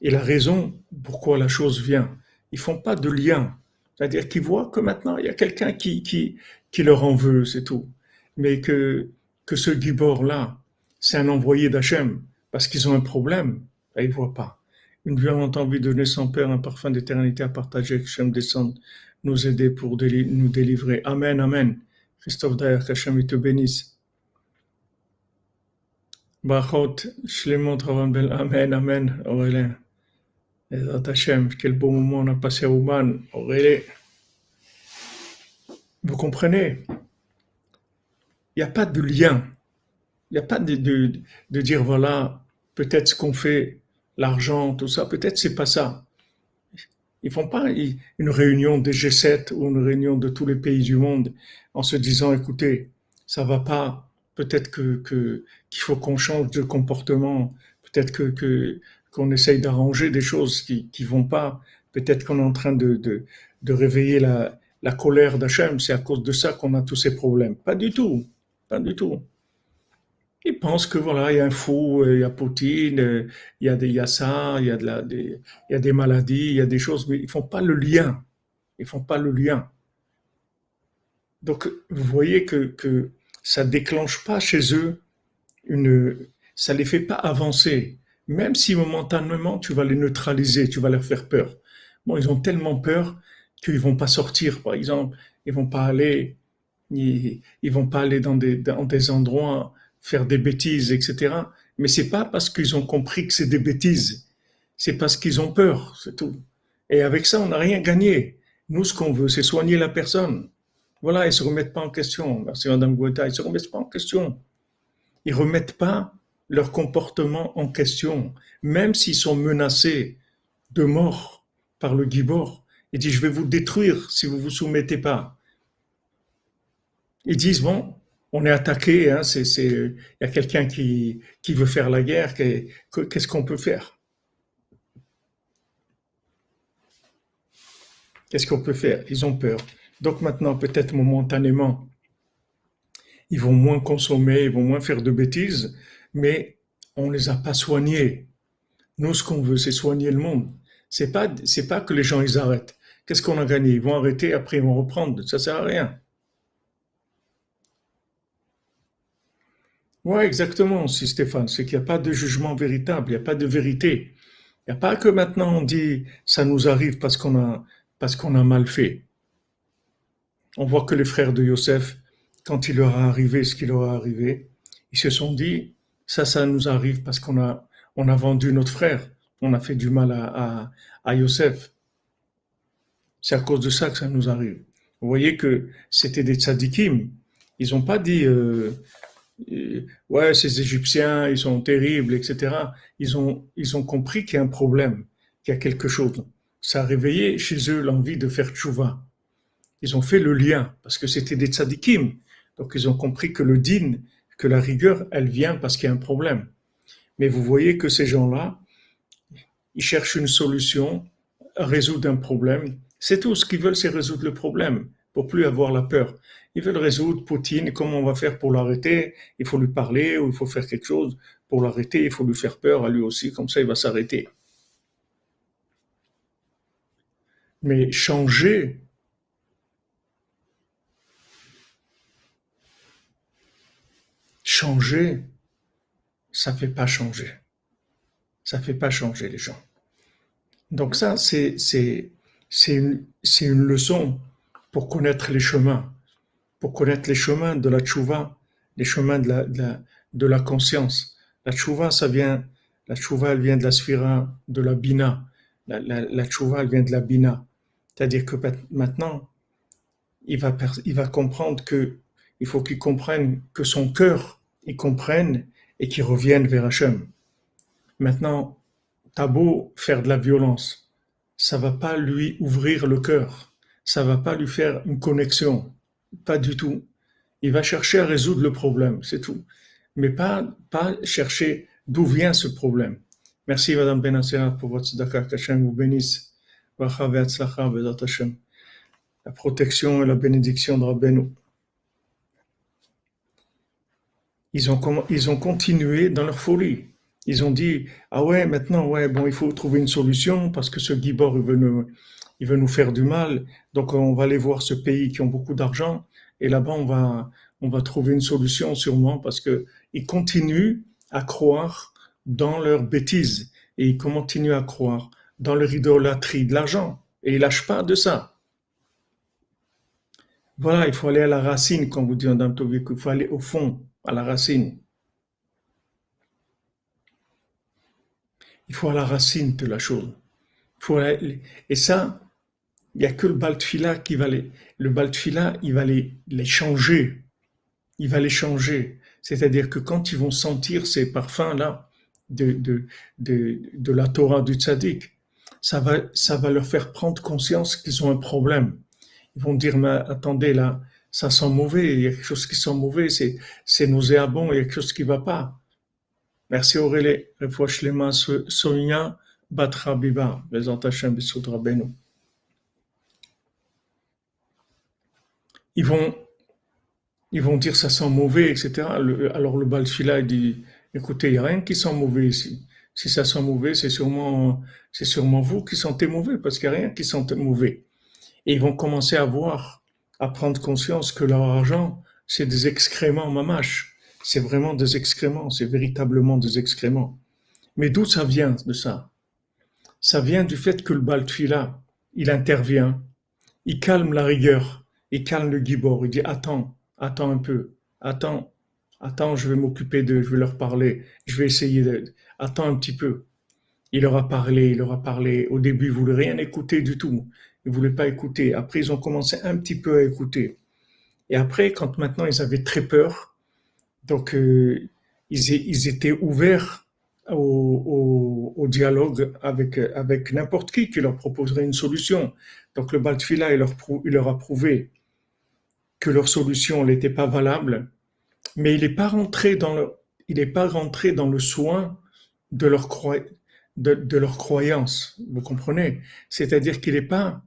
et la raison pourquoi la chose vient. Ils font pas de lien. C'est-à-dire qu'ils voient que maintenant, il y a quelqu'un qui, qui, qui leur en veut, c'est tout. Mais que, que ce Gibor-là, c'est un envoyé d'Hachem, parce qu'ils ont un problème, ils voient pas. Une violente envie de donner son Père un parfum d'éternité à partager, Hachem descende nous aider pour nous délivrer. Amen, Amen. Christophe Dayer, qu'Hachem te bénisse. Bachot, Shlemot Ravanbel, Amen, Amen, Aurélien. Et Hachem, quel beau moment on a passé à Ouman, Aurélien. Vous comprenez? Il n'y a pas de lien. Il n'y a pas de, de, de dire, voilà, peut-être ce qu'on fait, l'argent, tout ça, peut-être c'est pas ça. Ils font pas une réunion des G7 ou une réunion de tous les pays du monde en se disant, écoutez, ça va pas, peut-être que, qu'il faut qu'on change de comportement, peut-être que, qu'on essaye d'arranger des choses qui, qui vont pas, peut-être qu'on est en train de, de, de réveiller la, la colère d'Hachem, c'est à cause de ça qu'on a tous ces problèmes. Pas du tout, pas du tout. Ils pensent que voilà, il y a un fou, il y a Poutine, il y a, des, il y a ça, il y a, de la, des, il y a des maladies, il y a des choses, mais ils font pas le lien. Ils font pas le lien. Donc, vous voyez que, que ça déclenche pas chez eux une, ça les fait pas avancer. Même si momentanément tu vas les neutraliser, tu vas leur faire peur. Bon, ils ont tellement peur qu'ils vont pas sortir, par exemple, ils vont pas aller, ils, vont pas aller dans des, dans des endroits faire des bêtises, etc. Mais c'est pas parce qu'ils ont compris que c'est des bêtises, c'est parce qu'ils ont peur, c'est tout. Et avec ça, on n'a rien gagné. Nous, ce qu'on veut, c'est soigner la personne. Voilà, ils se remettent pas en question. Merci Madame Guetta, ils se remettent pas en question. Ils remettent pas leur comportement en question, même s'ils sont menacés de mort par le Gibor. Il dit, je vais vous détruire si vous vous soumettez pas. Ils disent, bon, on est attaqué, hein, il y a quelqu'un qui, veut faire la guerre, qu'est-ce qu'on peut faire? Qu'est-ce qu'on peut faire? Ils ont peur. Donc maintenant, peut-être momentanément, ils vont moins consommer, ils vont moins faire de bêtises, mais on ne les a pas soignés. Nous, ce qu'on veut, c'est soigner le monde. C'est pas, c'est pas que les gens ils arrêtent. Qu'est-ce qu'on a gagné? Ils vont arrêter, après ils vont reprendre. Ça sert à rien. Oui, exactement, si Stéphane. C'est qu'il n'y a pas de jugement véritable, il n'y a pas de vérité. Il n'y a pas que maintenant on dit ça nous arrive parce qu'on a, parce qu'on a mal fait. On voit que les frères de Yosef, quand il leur a arrivé ce qui leur a arrivé, ils se sont dit ça, ça nous arrive parce qu'on a, on a vendu notre frère, on a fait du mal à, à, à Yosef. C'est à cause de ça que ça nous arrive. Vous voyez que c'était des tzadikim. Ils n'ont pas dit, euh, ouais, ces Égyptiens, ils sont terribles, etc. Ils ont, ils ont compris qu'il y a un problème, qu'il y a quelque chose. Ça a réveillé chez eux l'envie de faire tchouva. Ils ont fait le lien parce que c'était des tzadikim. Donc ils ont compris que le din, que la rigueur, elle vient parce qu'il y a un problème. Mais vous voyez que ces gens-là, ils cherchent une solution, résoudre un problème, c'est tout. Ce qu'ils veulent, c'est résoudre le problème pour plus avoir la peur. Ils veulent résoudre Poutine. Comment on va faire pour l'arrêter? Il faut lui parler ou il faut faire quelque chose pour l'arrêter. Il faut lui faire peur à lui aussi. Comme ça, il va s'arrêter. Mais changer, changer, ça fait pas changer. Ça fait pas changer les gens. Donc ça, c'est c'est une, une, leçon pour connaître les chemins, pour connaître les chemins de la tchouva, les chemins de la, conscience. La tchouva, ça vient, la tchouva, elle vient de la sphira, de la bina. La, la, tchouva, elle vient de la bina. C'est-à-dire que maintenant, il va, il va comprendre que il faut qu'il comprenne que son cœur, il comprenne et qu'il revienne vers Hachem. Maintenant, t'as faire de la violence, ça va pas lui ouvrir le cœur, ça va pas lui faire une connexion, pas du tout. Il va chercher à résoudre le problème, c'est tout, mais pas pas chercher d'où vient ce problème. Merci Madame Benassera pour votre tzedakah, qu'Hachem vous bénisse. La protection et la bénédiction de Rabbeinu. Ils ont, ils ont continué dans leur folie. Ils ont dit, ah ouais, maintenant, ouais, bon, il faut trouver une solution parce que ce Gibor, veut nous, il veut nous faire du mal. Donc, on va aller voir ce pays qui ont beaucoup d'argent et là-bas, on va, trouver une solution sûrement parce que ils continuent à croire dans leurs bêtises et ils continuent à croire dans leur idolâtrie de l'argent et ils lâchent pas de ça. Voilà, il faut aller à la racine, comme vous dit Madame Tovik, il faut aller au fond, à la racine. Il faut à la racine de la chose. et ça, il n'y a que le Baltfila qui va les, le il va les, les changer. Il va les changer. C'est-à-dire que quand ils vont sentir ces parfums-là, de, de, de, la Torah du tzaddik, ça va, ça va leur faire prendre conscience qu'ils ont un problème. Ils vont dire, mais attendez, là, ça sent mauvais, il y a quelque chose qui sent mauvais, c'est, c'est nauséabond, il y a quelque chose qui va pas. Merci Aurélie. Refouach Sonia Batra Biba. Ils vont, ils vont dire ça sent mauvais, etc. alors le Balfila dit, écoutez, il n'y a rien qui sent mauvais ici. Si ça sent mauvais, c'est sûrement, c'est sûrement vous qui sentez mauvais, parce qu'il n'y a rien qui sent mauvais. Et ils vont commencer à voir, à prendre conscience que leur argent, c'est des excréments mamaches. C'est vraiment des excréments, c'est véritablement des excréments. Mais d'où ça vient de ça? Ça vient du fait que le Baltfila, il intervient, il calme la rigueur, il calme le gibor, il dit attends, attends un peu, attends, attends, je vais m'occuper d'eux, je vais leur parler, je vais essayer de, attends un petit peu. Il leur a parlé, il leur a parlé. Au début, ils voulaient rien écouter du tout. Ils voulaient pas écouter. Après, ils ont commencé un petit peu à écouter. Et après, quand maintenant ils avaient très peur, donc euh, ils, étaient ouverts au, dialogue avec, avec n'importe qui qui leur proposerait une solution. Donc le Baltfila, il leur, il leur a prouvé que leur solution n'était pas valable, mais il n'est pas rentré dans le, il n'est pas rentré dans le soin de leur, de, de leur croyance. Vous comprenez? C'est-à-dire qu'il n'est pas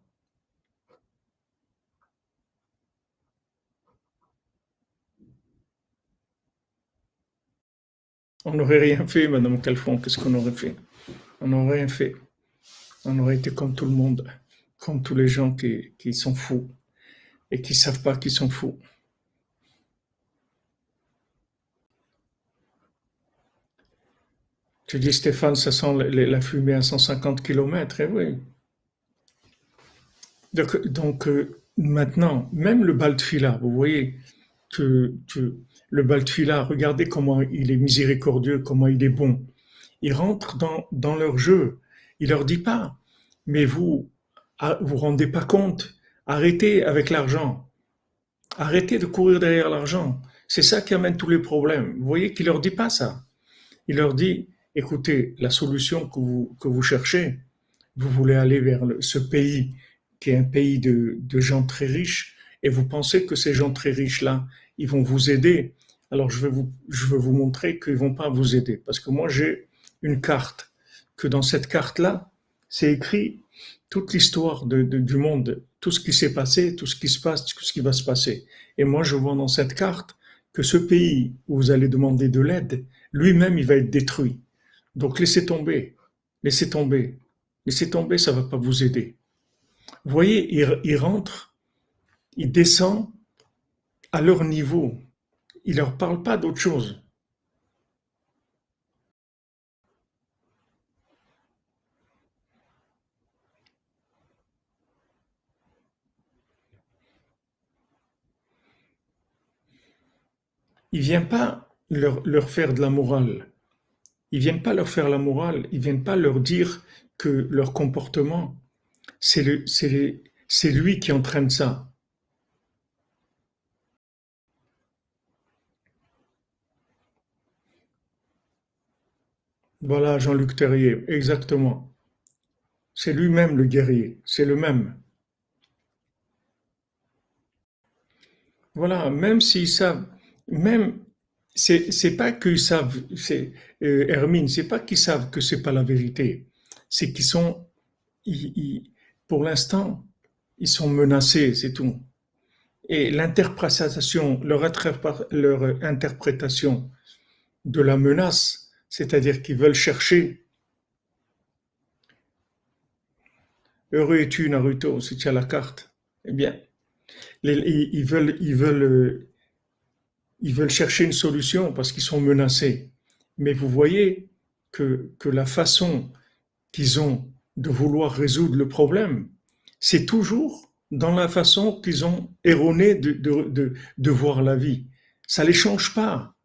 On n'aurait rien fait, Madame Calfon. Qu'est-ce qu'on aurait fait? On n'aurait rien fait. On aurait été comme tout le monde, comme tous les gens qui, qui sont fous et qui savent pas qu'ils sont fous. Tu dis, Stéphane, ça sent la fumée à 150 km, et oui. Donc, euh, maintenant, même le Baltfila, vous voyez que, le Baltfila, regardez comment il est miséricordieux, comment il est bon. Il rentre dans, dans leur jeu. Il leur dit pas, mais vous, ah, vous rendez pas compte. Arrêtez avec l'argent. Arrêtez de courir derrière l'argent. C'est ça qui amène tous les problèmes. Vous voyez qu'il leur dit pas ça. Il leur dit, écoutez, la solution que vous, que vous cherchez, vous voulez aller vers ce pays qui est un pays de, de gens très riches, et vous pensez que ces gens très riches-là, ils vont vous aider. Alors je vais vous, je vais vous montrer qu'ils vont pas vous aider. Parce que moi, j'ai une carte, que dans cette carte-là, c'est écrit toute l'histoire de, du monde, tout ce qui s'est passé, tout ce qui se passe, tout ce qui va se passer. Et moi, je vois dans cette carte que ce pays où vous allez demander de l'aide, lui-même, il va être détruit. Donc laissez tomber, laissez tomber, laissez tomber, ça va pas vous aider. Vous voyez, il, rentre, il descend à leur niveau. Il leur parle pas d'autre chose. Il vient pas leur, faire de la morale. Ils viennent pas leur faire la morale, ils viennent pas leur dire que leur comportement, c'est lui qui entraîne ça. Voilà Jean-Luc Terrier, exactement. C'est lui-même le guerrier, c'est le même. Voilà, même s'ils savent, même c'est pas qu'ils savent, euh, Hermine, c'est pas qu'ils savent que c'est pas la vérité, c'est qu'ils sont, pour l'instant, ils sont menacés, c'est tout. Et l'interprétation, leur, leur interprétation de la menace, c'est-à-dire qu'ils veulent chercher. Heureux es-tu, Naruto, si tu as la carte. Eh bien, ils veulent, ils veulent euh, ils veulent chercher une solution parce qu'ils sont menacés. Mais vous voyez que, que la façon qu'ils ont de vouloir résoudre le problème, c'est toujours dans la façon qu'ils ont erroné de, de, de, voir la vie. Ça les change pas.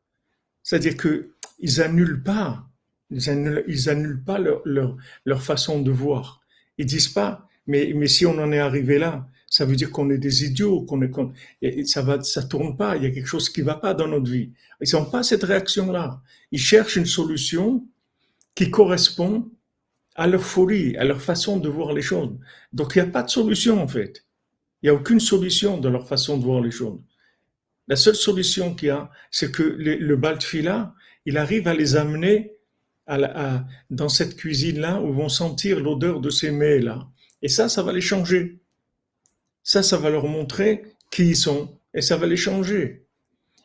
C'est-à-dire que ils annulent pas, ils annulent pas leur, leur, leur façon de voir. Ils disent pas, mais, mais si on en est arrivé là, ça veut dire qu'on est des idiots, qu'on est, ça va, ça tourne pas. Il y a quelque chose qui va pas dans notre vie. Ils n'ont pas cette réaction-là. Ils cherchent une solution qui correspond à leur folie, à leur façon de voir les choses. Donc il n'y a pas de solution en fait. Il n'y a aucune solution dans leur façon de voir les choses. La seule solution qu'il y a, c'est que le, le Baltfila, il arrive à les amener dans cette cuisine-là où vont sentir l'odeur de ces mets-là. Et ça, ça va les changer. Ça, ça va leur montrer qui ils sont. Et ça va les changer.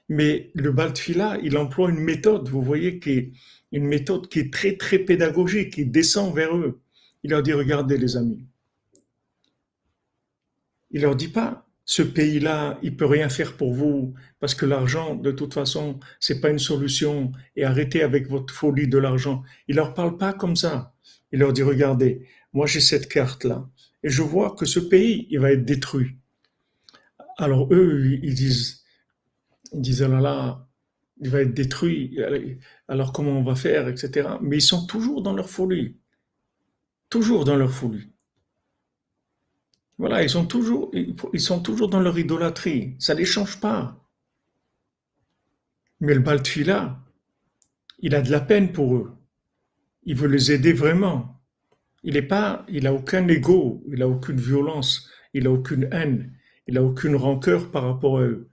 Mais le Baltfila, il emploie une méthode, vous voyez, qui est méthode qui est très, très pédagogique, qui descend vers eux. Il leur dit, regardez les amis. Il leur dit pas, ce pays-là, il peut rien faire pour vous parce que l'argent, de toute façon, c'est pas une solution et arrêtez avec votre folie de l'argent. Il leur parle pas comme ça. Il leur dit, regardez, moi j'ai cette carte-là et je vois que ce pays, il va être détruit. Alors eux, ils disent, ils disent, oh là là, il va être détruit. Alors comment on va faire, etc. Mais ils sont toujours dans leur folie. Toujours dans leur folie. Voilà, ils sont toujours, ils sont toujours dans leur idolâtrie. Ça ne les change pas. Mais le Baltfila, il a de la peine pour eux. Il veut les aider vraiment. Il n'a pas, il a aucun ego, il a aucune violence, il a aucune haine, il a aucune rancœur par rapport à eux.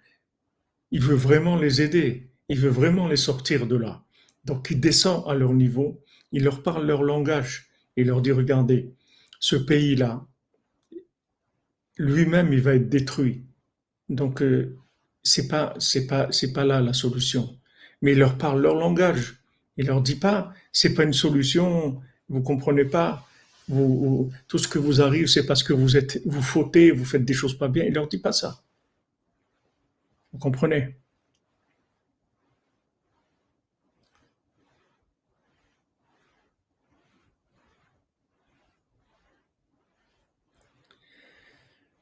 Il veut vraiment les aider. Il veut vraiment les sortir de là. Donc il descend à leur niveau, il leur parle leur langage et leur dit regardez, ce pays-là, lui-même, il va être détruit. Donc, euh, c'est pas, c'est pas, c'est pas là la solution. Mais il leur parle leur langage. Il leur dit pas, c'est pas une solution. Vous comprenez pas. Tout ce que vous arrive, c'est parce que vous êtes, vous fautez, vous faites des choses pas bien. Il leur dit pas ça. Vous comprenez?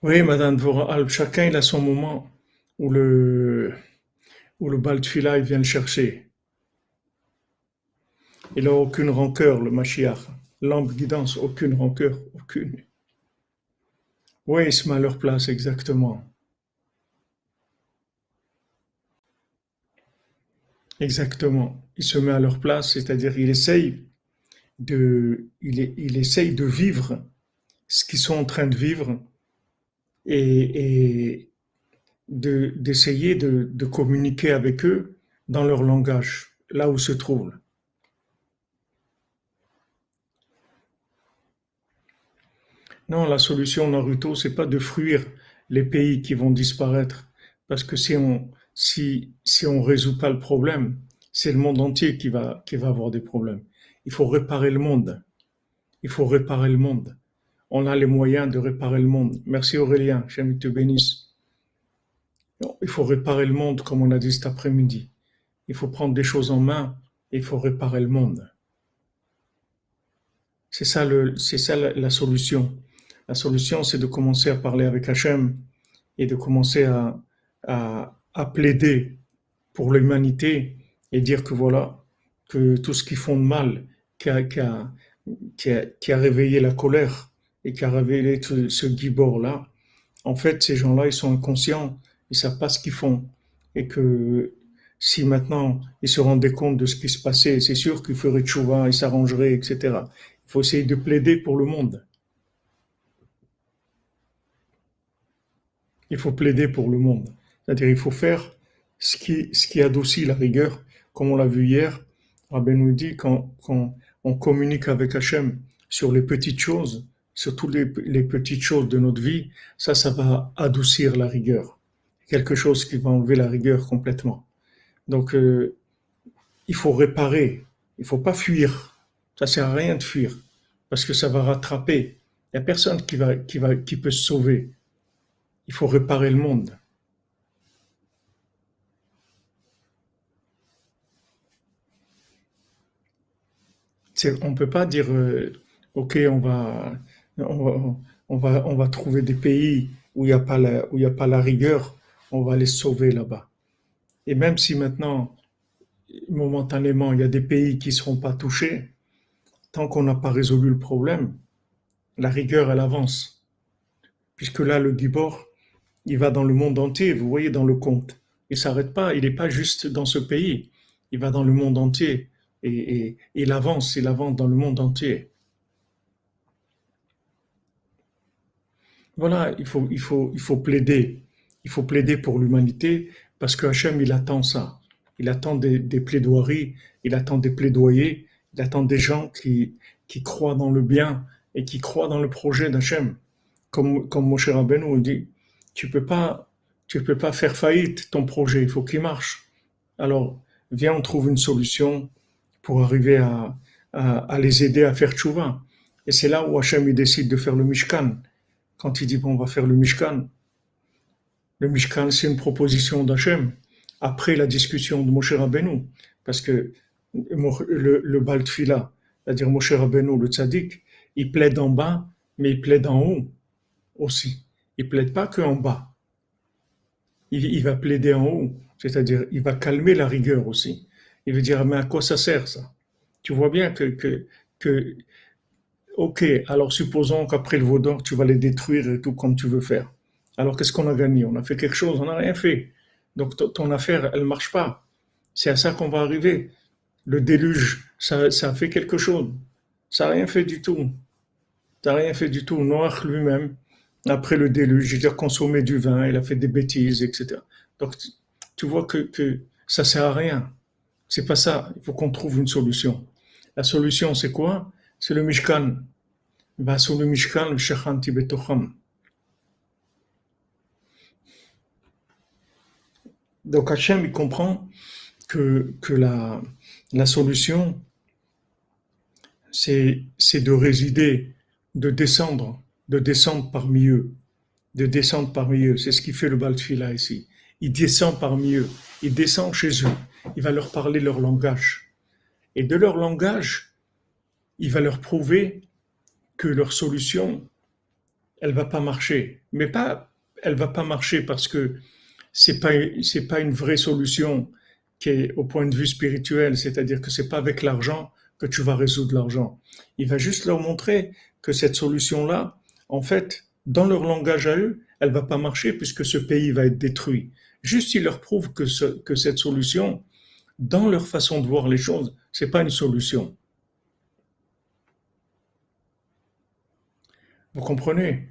Oui, Madame Dvorah, chacun il a son moment où le, où le Baltfila il vient le chercher. Il n'a aucune rancœur, le Mashiach. Lampe guidance, aucune rancœur, aucune. Se met à leur place, exactement? Exactement. Il se met à leur place, c'est-à-dire il essaye de, il, il de vivre ce qu'ils sont en train de vivre et, d'essayer de, de, communiquer avec eux dans leur langage, là où se trouvent. Non, la solution Naruto, c'est pas de fuir les pays qui vont disparaître, parce que si on si si on résout pas le problème, c'est le monde entier qui va avoir des problèmes. Il faut réparer le monde. Il faut réparer le monde on a les moyens de réparer le monde. Merci Aurélien, j'aime te bénisse. Il faut réparer le monde, comme on a dit cet après-midi. Il faut prendre des choses en main et il faut réparer le monde. C'est ça, c'est ça la, solution. La solution, c'est de commencer à parler avec Hachem et de commencer à, plaider pour l'humanité et dire que voilà, que tout ce qui font de mal, qui a, réveillé la colère, et qui a révélé tout ce gibor-là, en fait, ces gens-là, ils sont inconscients, ils savent pas ce qu'ils font. Et que si maintenant ils se rendaient compte de ce qui se passait, c'est sûr qu'ils feraient tchouva, ils s'arrangeraient, etc. Il faut essayer de plaider pour le monde. Il faut plaider pour le monde. C'est-à-dire, il faut faire ce qui, adoucit la rigueur, comme on l'a vu hier. Rabbi nous dit quand, on communique avec Hachem sur les petites choses, surtout les, les petites choses de notre vie, ça, ça va adoucir la rigueur. Quelque chose qui va enlever la rigueur complètement. Donc, euh, il faut réparer. Il faut pas fuir. Ça sert à rien de fuir parce que ça va rattraper. Il n'y a personne qui va, qui va, qui peut se sauver. Il faut réparer le monde. On peut pas dire, euh, ok, on va, on va, on va, trouver des pays où il n'y a, pas la, il a pas la rigueur, on va les sauver là-bas. Et même si maintenant, momentanément, il y a des pays qui ne seront pas touchés, tant qu'on n'a pas résolu le problème, la rigueur, elle avance. Puisque là, le Gibor, il va dans le monde entier, vous voyez, dans le compte. Il s'arrête pas, il n'est pas juste dans ce pays, il va dans le monde entier. et, il avance, il avance dans le monde entier. Voilà, il faut, il faut, il faut plaider. Il faut plaider pour l'humanité parce que Hachem, il attend ça. Il attend des, plaidoiries, il attend des plaidoyers, il attend des gens qui, qui croient dans le bien et qui croient dans le projet d'Hachem. Comme, comme Moshe Rabbeinu dit, tu peux pas, tu peux pas faire faillite ton projet, il faut qu'il marche. Alors, viens, on trouve une solution pour arriver à, à, les aider à faire tchouva. Et c'est là où Hachem il décide de faire le Mishkan. Quand il dit bon, on va faire le Mishkan, le Mishkan c'est une proposition d'Hachem après la discussion de Moshe Rabbeinu, parce que le, le Baltfila, c'est-à-dire Moshe Rabbeinu, le tzaddik, il plaide en bas, mais il plaide en haut aussi. Il plaide pas que en bas. Il, il va plaider en haut, c'est-à-dire il va calmer la rigueur aussi. Il veut dire, mais à quoi ça sert ça? Tu vois bien que, que, que ok, alors supposons qu'après le Vaudor, tu vas les détruire et tout comme tu veux faire. Alors qu'est-ce qu'on a gagné? On a fait quelque chose, on n'a rien fait. Donc ton affaire, elle marche pas. C'est à ça qu'on va arriver. Le déluge, ça, ça a fait quelque chose. Ça n'a rien fait du tout. Ça n'a rien fait du tout. Noir lui-même, après le déluge, il a consommé du vin, il a fait des bêtises, etc. Donc tu vois que, que ça sert à rien. C'est pas ça. Il faut qu'on trouve une solution. La solution, c'est quoi? C'est le Mishkan. Sur le Mishkan, le Shechanti Betocham. Donc Hachem, il comprend que, que la, la solution, c'est de résider, de descendre, de descendre parmi eux, de descendre parmi eux. C'est ce qui fait le Baltfila ici. Il descend parmi eux, il descend chez eux il va leur parler leur langage. Et de leur langage, il va leur prouver que leur solution, elle va pas marcher. Mais pas, elle va pas marcher parce que c'est pas, pas une vraie solution qui est au point de vue spirituel, c'est-à-dire que c'est pas avec l'argent que tu vas résoudre l'argent. Il va juste leur montrer que cette solution-là, en fait, dans leur langage à eux, elle va pas marcher puisque ce pays va être détruit. Juste, il leur prouve que, ce, que cette solution, dans leur façon de voir les choses, c'est pas une solution. Vous comprenez?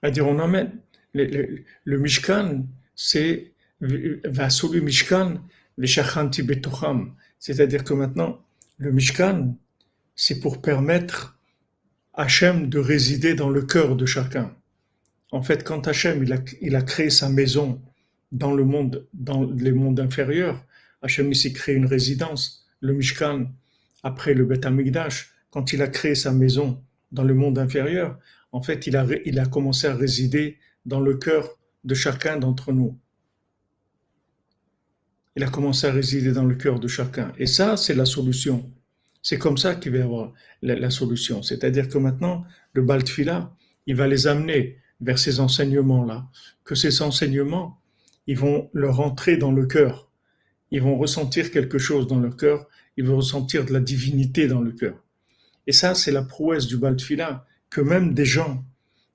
C'est-à-dire, on amène le, Mishkan, c'est Vasulu Mishkan, le Shachanti Betocham. C'est-à-dire que maintenant, le Mishkan, c'est pour permettre Hachem de résider dans le cœur de chacun. En fait, quand Hachem il a, il a créé sa maison dans le monde, dans les mondes inférieurs, Hachem s'est créé une résidence, le Mishkan, après le Beth Amikdash, quand il a créé sa maison dans le monde inférieur, en fait, il a, il a commencé à résider dans le cœur de chacun d'entre nous. Il a commencé à résider dans le cœur de chacun. Et ça, c'est la solution. C'est comme ça qu'il va y avoir la, solution. C'est-à-dire que maintenant, le Baltfila, il va les amener vers ces enseignements-là. Que ces enseignements, ils vont leur entrer dans le cœur ils vont ressentir quelque chose dans leur cœur, ils vont ressentir de la divinité dans le cœur. Et ça, c'est la prouesse du Baltfila, que même des gens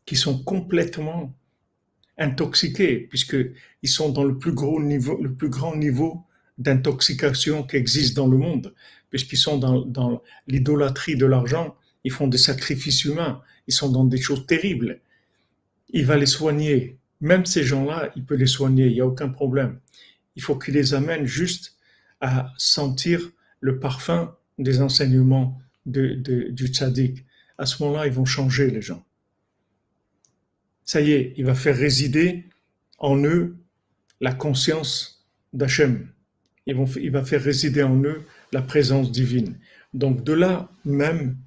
qui sont complètement intoxiqués, puisqu'ils sont dans le plus niveau, le plus grand niveau d'intoxication qui existe dans le monde, puisqu'ils sont dans, l'idolâtrie de l'argent, ils font des sacrifices humains, ils sont dans des choses terribles. Il va les soigner. Même ces gens-là, il peut les soigner, il n'y a aucun problème il faut qu'il les amène juste à sentir le parfum des enseignements du tzaddik. À ce moment-là, ils vont changer les gens. Ça y est, il va faire résider en eux la conscience d'Hachem. Il va faire résider en eux la présence divine. Donc de là même,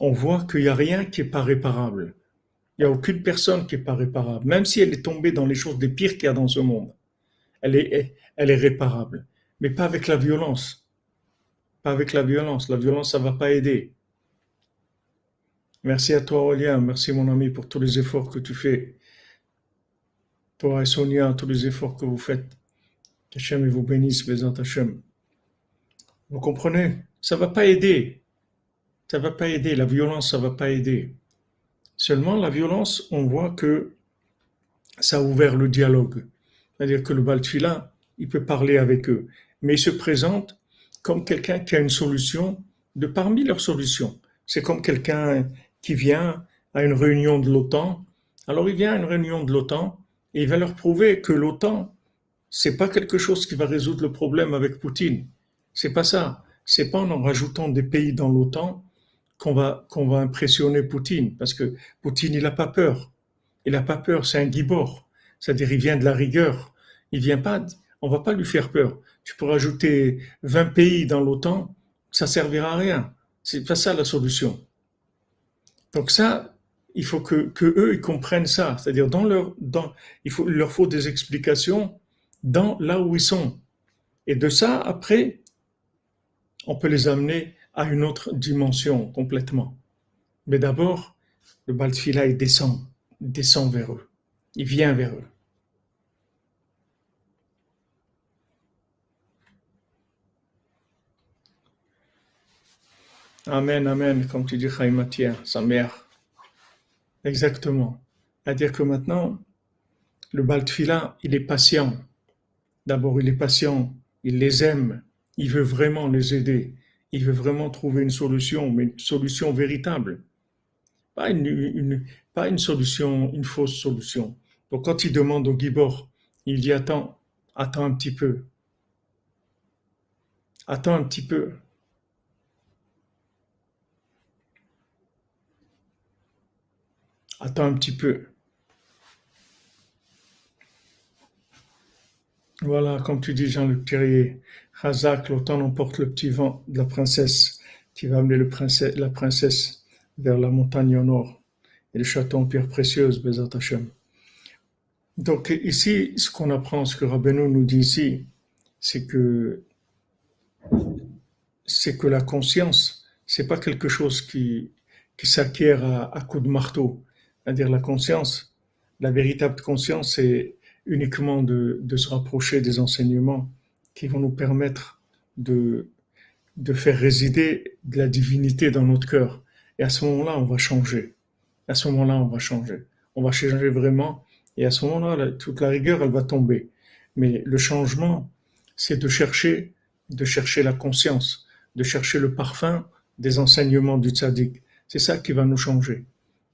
on voit qu'il n'y a rien qui n'est pas réparable. Il n'y a aucune personne qui n'est pas réparable, même si elle est tombée dans les choses des pires qu'il y a dans ce monde elle est, réparable. Mais pas avec la violence. Pas avec la violence. La violence, ça va pas aider. Merci à toi, Aurélien. Merci, mon ami, pour tous les efforts que tu fais. Toi et Sonia, tous les efforts que vous faites. Hachem vous bénisse, Bézant Hachem. Vous comprenez? Ça va pas aider. Ça va pas aider. La violence, ça va pas aider. Seulement, la violence, on voit que ça a ouvert le dialogue. C'est-à-dire que le Baltfila, il peut parler avec eux. Mais il se présente comme quelqu'un qui a une solution de parmi leurs solutions. C'est comme quelqu'un qui vient à une réunion de l'OTAN. Alors il vient à une réunion de l'OTAN et il va leur prouver que l'OTAN, c'est pas quelque chose qui va résoudre le problème avec Poutine. C'est pas ça. C'est pas en rajoutant des pays dans l'OTAN qu'on va, va impressionner Poutine. Parce que Poutine, il a pas peur. Il a pas peur. C'est un gibor. C'est-à-dire, il vient de la rigueur. Il vient pas, on va pas lui faire peur. Tu peux rajouter 20 pays dans l'OTAN, ça servira à rien. C'est pas ça la solution. Donc ça, il faut que, que eux ils comprennent ça. C'est-à-dire dans leur, dans, il faut, il leur faut des explications dans là où ils sont. Et de ça, après, on peut les amener à une autre dimension complètement. Mais d'abord, le Baltfila, il descend, il descend vers eux. Il vient vers eux. Amen, amen, comme tu dis, Chaïmatia, sa mère. Exactement. C'est-à-dire que maintenant, le Baltfila, il est patient. D'abord, il est patient, il les aime, il veut vraiment les aider, il veut vraiment trouver une solution, mais une solution véritable. Pas une, solution, une fausse solution. Donc quand il demande au Gibor, il dit attends, attends un petit peu. Attends un petit peu. Attends un petit peu. Voilà, comme tu dis, Jean-Luc Thierry, Hazak, l'automne emporte le petit vent de la princesse qui va amener le la princesse vers la montagne au nord et le château en pierre précieuse, Bezat Hashem. Donc ici, ce qu'on apprend, ce que Rabbeinu nous dit ici, c'est que c'est que la conscience, c'est pas quelque chose qui, qui s'acquiert à, à coups de marteau. C'est-à-dire la conscience, la véritable conscience, c'est uniquement de, de, se rapprocher des enseignements qui vont nous permettre de, de faire résider de la divinité dans notre cœur. Et à ce moment-là, on va changer. À ce moment-là, on va changer. On va changer vraiment. Et à ce moment-là, toute la rigueur, elle va tomber. Mais le changement, c'est de chercher, de chercher la conscience, de chercher le parfum des enseignements du tzaddik. C'est ça qui va nous changer.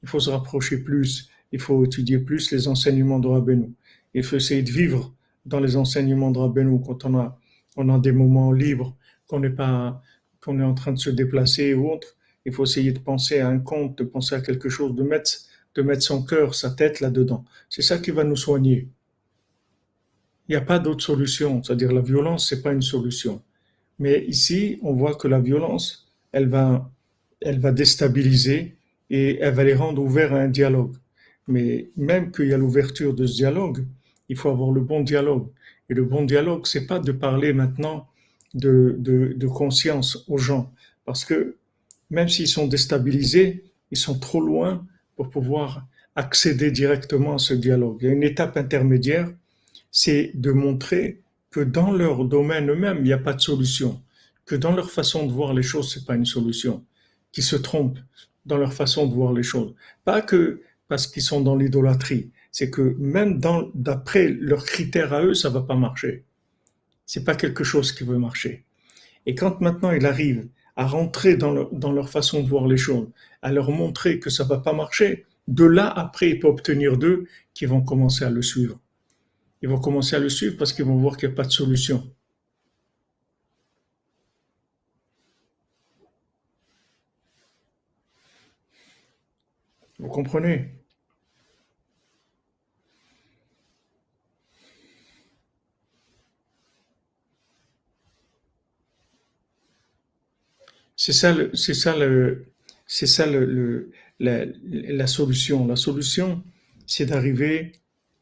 Il faut se rapprocher plus, il faut étudier plus les enseignements de Rabbeinu. Il faut essayer de vivre dans les enseignements de Rabbeinu quand on a, on a des moments libres, qu'on n'est pas, qu'on est en train de se déplacer ou autre. Il faut essayer de penser à un conte, de penser à quelque chose, de mettre, de mettre son cœur, sa tête là-dedans. C'est ça qui va nous soigner. Il n'y a pas d'autre solution. C'est-à-dire la violence, c'est pas une solution. Mais ici, on voit que la violence, elle va, elle va déstabiliser et elle va les rendre ouverts à un dialogue. Mais même qu'il y a l'ouverture de ce dialogue, il faut avoir le bon dialogue. Et le bon dialogue, c'est pas de parler maintenant de, conscience aux gens, parce que même s'ils sont déstabilisés, ils sont trop loin pour pouvoir accéder directement à ce dialogue. Il y a une étape intermédiaire, c'est de montrer que dans leur domaine eux-mêmes, il n'y a pas de solution, que dans leur façon de voir les choses, c'est pas une solution, qu'ils se trompent dans leur façon de voir les choses. Pas que parce qu'ils sont dans l'idolâtrie, c'est que même d'après leurs critères à eux, ça va pas marcher. C'est pas quelque chose qui veut marcher. Et quand maintenant il arrive à rentrer dans leur, dans leur façon de voir les choses, à leur montrer que ça va pas marcher, de là après il peut obtenir d'eux qui vont commencer à le suivre. Ils vont commencer à le suivre parce qu'ils vont voir qu'il n'y a pas de solution. Vous comprenez? C'est ça, c'est ça le, c'est ça le, la, solution. La solution, c'est d'arriver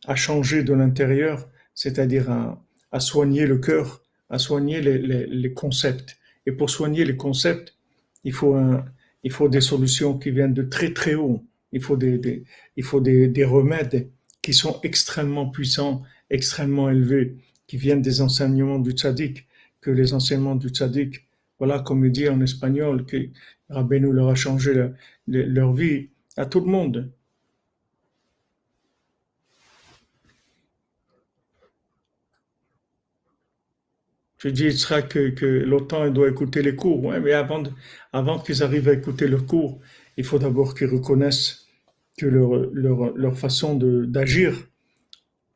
à changer de l'intérieur, c'est-à-dire à, à, soigner le cœur, à soigner les, les, les, concepts. Et pour soigner les concepts, il faut un, il faut des solutions qui viennent de très très haut. Il faut des, des il faut des, des remèdes qui sont extrêmement puissants, extrêmement élevés, qui viennent des enseignements du tzaddik, que les enseignements du tzaddik voilà, comme il dit en espagnol, que Rabbeinu leur a changé leur vie à tout le monde. Tu dis, Yitzhak, que, que l'OTAN doit écouter les cours. Mais avant, qu'ils arrivent à écouter leurs cours, il faut d'abord qu'ils reconnaissent que leur, leur, leur façon d'agir,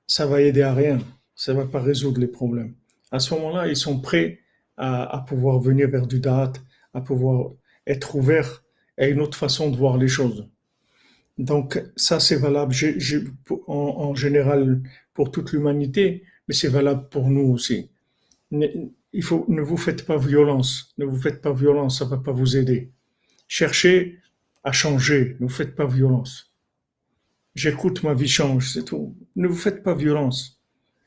ça va aider à rien. Ça va pas résoudre les problèmes. À ce moment-là, ils sont prêts à, pouvoir venir vers du date, à pouvoir être ouverts à une autre façon de voir les choses. Donc ça, c'est valable en, général pour toute l'humanité, mais c'est valable pour nous aussi. Il faut, ne vous faites pas violence, ne vous faites pas violence, ça va pas vous aider. Cherchez à changer, ne vous faites pas violence. J'écoute, ma vie change, c'est tout. Ne vous faites pas violence.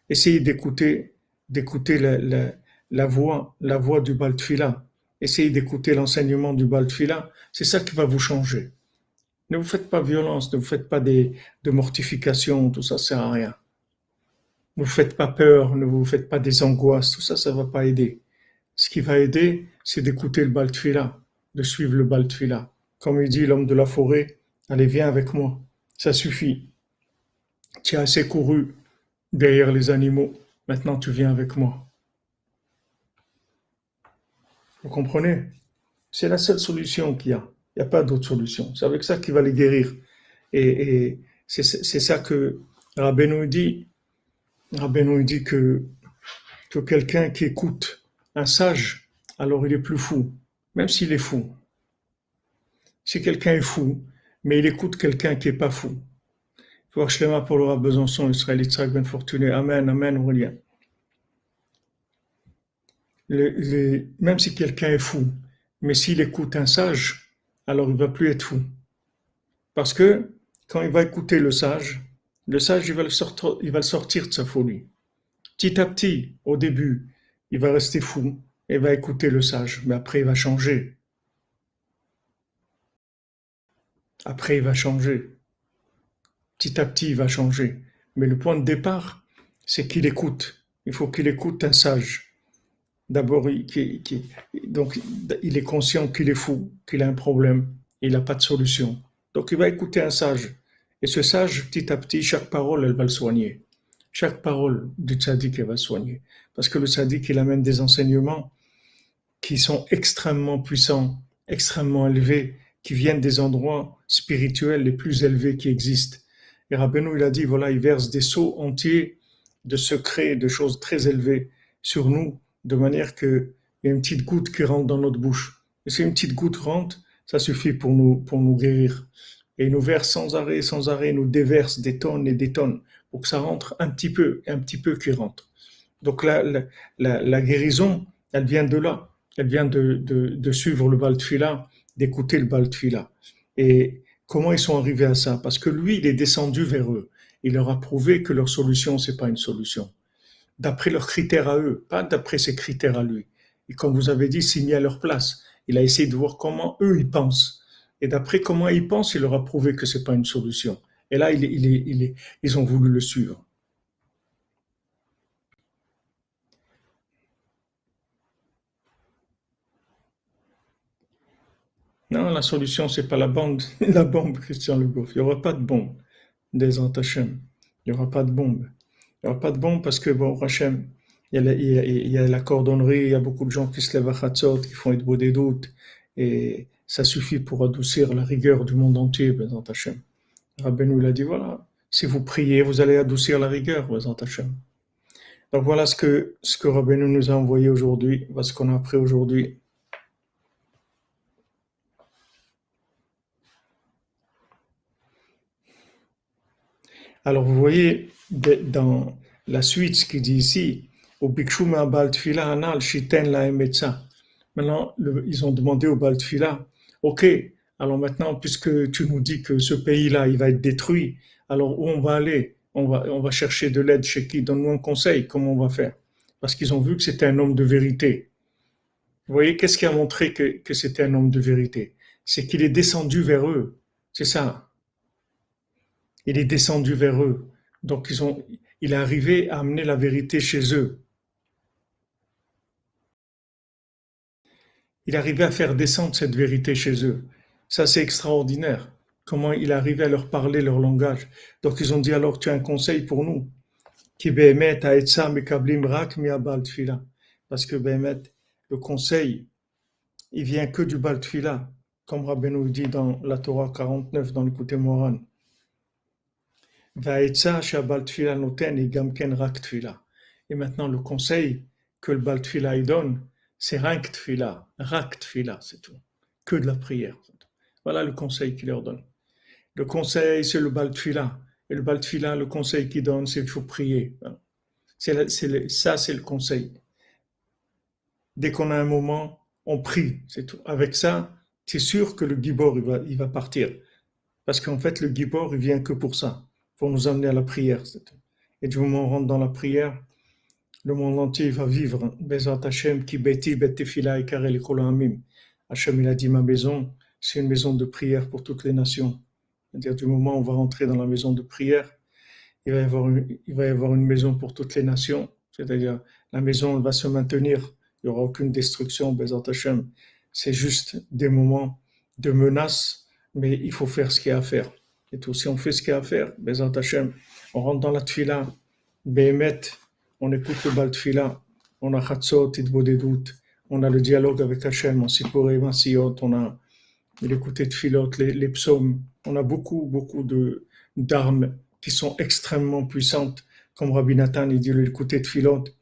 Essayez d'écouter, d'écouter la, la, la, voix, la voix du Baltfila. Essayez d'écouter l'enseignement du Baltfila. C'est ça qui va vous changer. Ne vous faites pas violence, ne vous faites pas de mortification, tout ça sert à rien. Ne vous faites pas peur, ne vous faites pas des angoisses, tout ça, ça va pas aider. Ce qui va aider, c'est d'écouter le Baltfila, de suivre le Baltfila. Comme il dit l'homme de la forêt, allez, viens avec moi. Ça suffit. Tu as assez couru derrière les animaux. Maintenant, tu viens avec moi. Vous comprenez? C'est la seule solution qu'il y a. Il n'y a pas d'autre solution. C'est avec ça qu'il va les guérir. Et, c'est ça que Rabbeinu dit. Rabbeinu dit que, que quelqu'un qui écoute un sage, alors il est plus fou, même s'il est fou. Si quelqu'un est fou, mais il écoute quelqu'un qui est pas fou. Voir Shlema pour le Besançon, Israël, Yitzhak Ben Fortuné. Amen, Amen, Aurélien. Même si quelqu'un est fou, mais s'il écoute un sage, alors il va plus être fou. Parce que quand il va écouter le sage, le sage, il va le, va sortir de sa folie. Petit à petit, au début, il va rester fou et va écouter le sage, mais après il va changer. Après il va changer. Petit à petit, il va changer. Mais le point de départ, c'est qu'il écoute. Il faut qu'il écoute un sage. D'abord, il, est conscient qu'il est fou, qu'il a un problème, il n'a pas de solution. Donc, il va écouter un sage. Et ce sage, petit à petit, chaque parole, elle va le soigner. Chaque parole du tzaddik, elle va le soigner. Parce que le tzaddik, il amène des enseignements qui sont extrêmement puissants, extrêmement élevés, qui viennent des endroits spirituels les plus élevés qui existent. Et Rabbeinu, il a dit, voilà, il verse des seaux entiers de secrets, de choses très élevées sur nous de manière qu'il y a une petite goutte qui rentre dans notre bouche. Et si une petite goutte rentre, ça suffit pour nous, pour nous guérir. Et il nous verse sans arrêt, sans arrêt, nous déverse des tonnes et des tonnes pour que ça rentre un petit peu, un petit peu qui rentre. Donc la, la, la, guérison, elle vient de là. Elle vient de, de, de suivre le Baltfila, d'écouter le Baltfila. Et comment ils sont arrivés à ça? Parce que lui, il est descendu vers eux. Il leur a prouvé que leur solution, c'est pas une solution d'après leurs critères à eux, pas d'après ses critères à lui. Et comme vous avez dit, mis à leur place. Il a essayé de voir comment eux ils pensent. Et d'après comment ils pensent, il leur a prouvé que c'est pas une solution. Et là, il, il, il, ils ont voulu le suivre. Non, la solution, c'est pas la bombe, la bombe, Christian Le Goff. Il n'y aura pas de bombe des Antachem. Il n'y aura pas de bombe. Pas de bombe parce que, bon, Hachem, il y, a la, la cordonnerie, il y a beaucoup de gens qui se lèvent à Khatzot, qui font être beau des doutes, et ça suffit pour adoucir la rigueur du monde entier, Bézant Hachem. Rabbeinu, il a dit, voilà, si vous priez, vous allez adoucir la rigueur, Bézant Hachem. Donc voilà ce que, ce que nous a envoyé aujourd'hui, ce qu'on a appris aujourd'hui. Alors vous voyez, dans la suite, ce qu'il dit ici, au Maintenant, ils ont demandé au Baltfila, ok, alors maintenant, puisque tu nous dis que ce pays-là, il va être détruit, alors où on va aller? On va, on va chercher de l'aide chez qui? Donne-nous un conseil, comment on va faire? Parce qu'ils ont vu que c'était un homme de vérité. Vous voyez, qu'est-ce qui a montré que, que c'était un homme de vérité? C'est qu'il est descendu vers eux. C'est ça. Il est descendu vers eux. Donc, ils ont, il est arrivé à amener la vérité chez eux. Il arrivé à faire descendre cette vérité chez eux. Ça, c'est extraordinaire. Comment il arrivé à leur parler leur langage. Donc, ils ont dit alors, tu as un conseil pour nous. Parce que Bémet, le conseil, il vient que du Baltfila, comme Rabbi nous dit dans la Torah 49, dans l'écouté Moran. Et maintenant, le conseil que le Baltfila donne, c'est Rank Tfila, Rak Tfila, c'est tout. Que de la prière. Voilà le conseil qu'il leur donne. Le conseil, c'est le Baltfila. Et le Baltfila, le conseil qu'il donne, c'est qu'il prier. C'est, ça, c'est le conseil. Dès qu'on a un moment, on prie, c'est tout. Avec ça, c'est sûr que le Gibor, va, il va partir. Parce qu'en fait, le Gibor, il vient que pour ça, pour nous amener à la prière. Et du moment où on rentre dans la prière, le monde entier va vivre. Bezat Hashem, ki beti betefila. Hashem, il a dit, ma maison, c'est une maison de prière pour toutes les nations. C'est-à-dire, du moment où on va rentrer dans la maison de prière, il va y avoir une, il va y avoir une maison pour toutes les nations. C'est-à-dire, la maison va se maintenir. Il n'y aura aucune destruction, Bezat. C'est juste des moments de menace, mais il faut faire ce qu'il y a à faire. Et tout, si on fait ce qu'il y a à faire, Bezat Hashem, on rentre dans la tfila, Behemet, on écoute le Baltfila, on a doutes, on a le dialogue avec Hachem, on Sipuré, Masiyot, on a l'écouter de filote, les, psaumes. On a beaucoup, beaucoup d'armes qui sont extrêmement puissantes. Comme Rabbi Nathan, il dit l'écouter de filote,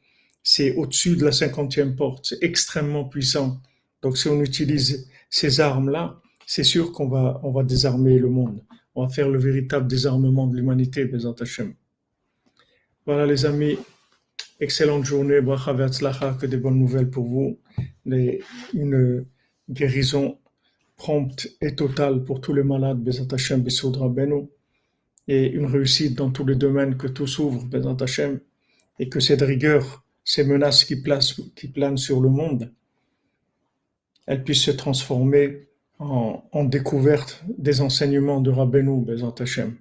c'est au-dessus de la cinquantième porte, c'est extrêmement puissant. Donc si on utilise ces armes-là, c'est sûr qu'on va, on va désarmer le monde. On va faire le véritable désarmement de l'humanité, Bézant Hachem. Voilà les amis, Excellente journée, bracha que des bonnes nouvelles pour vous. une guérison prompte et totale pour tous les malades, Bezat Hashem, Beno, et une réussite dans tous les domaines, que tout s'ouvre, Bezat Hashem, et que cette rigueur, ces menaces qui, qui planent sur le monde, elles puissent se transformer en, en, découverte des enseignements de Rabbeinu Bezant Hashem.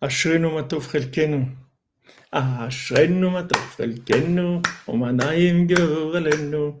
Ashrenu matov chelkenu. Ashrenu matov chelkenu. Omanayim geurelenu.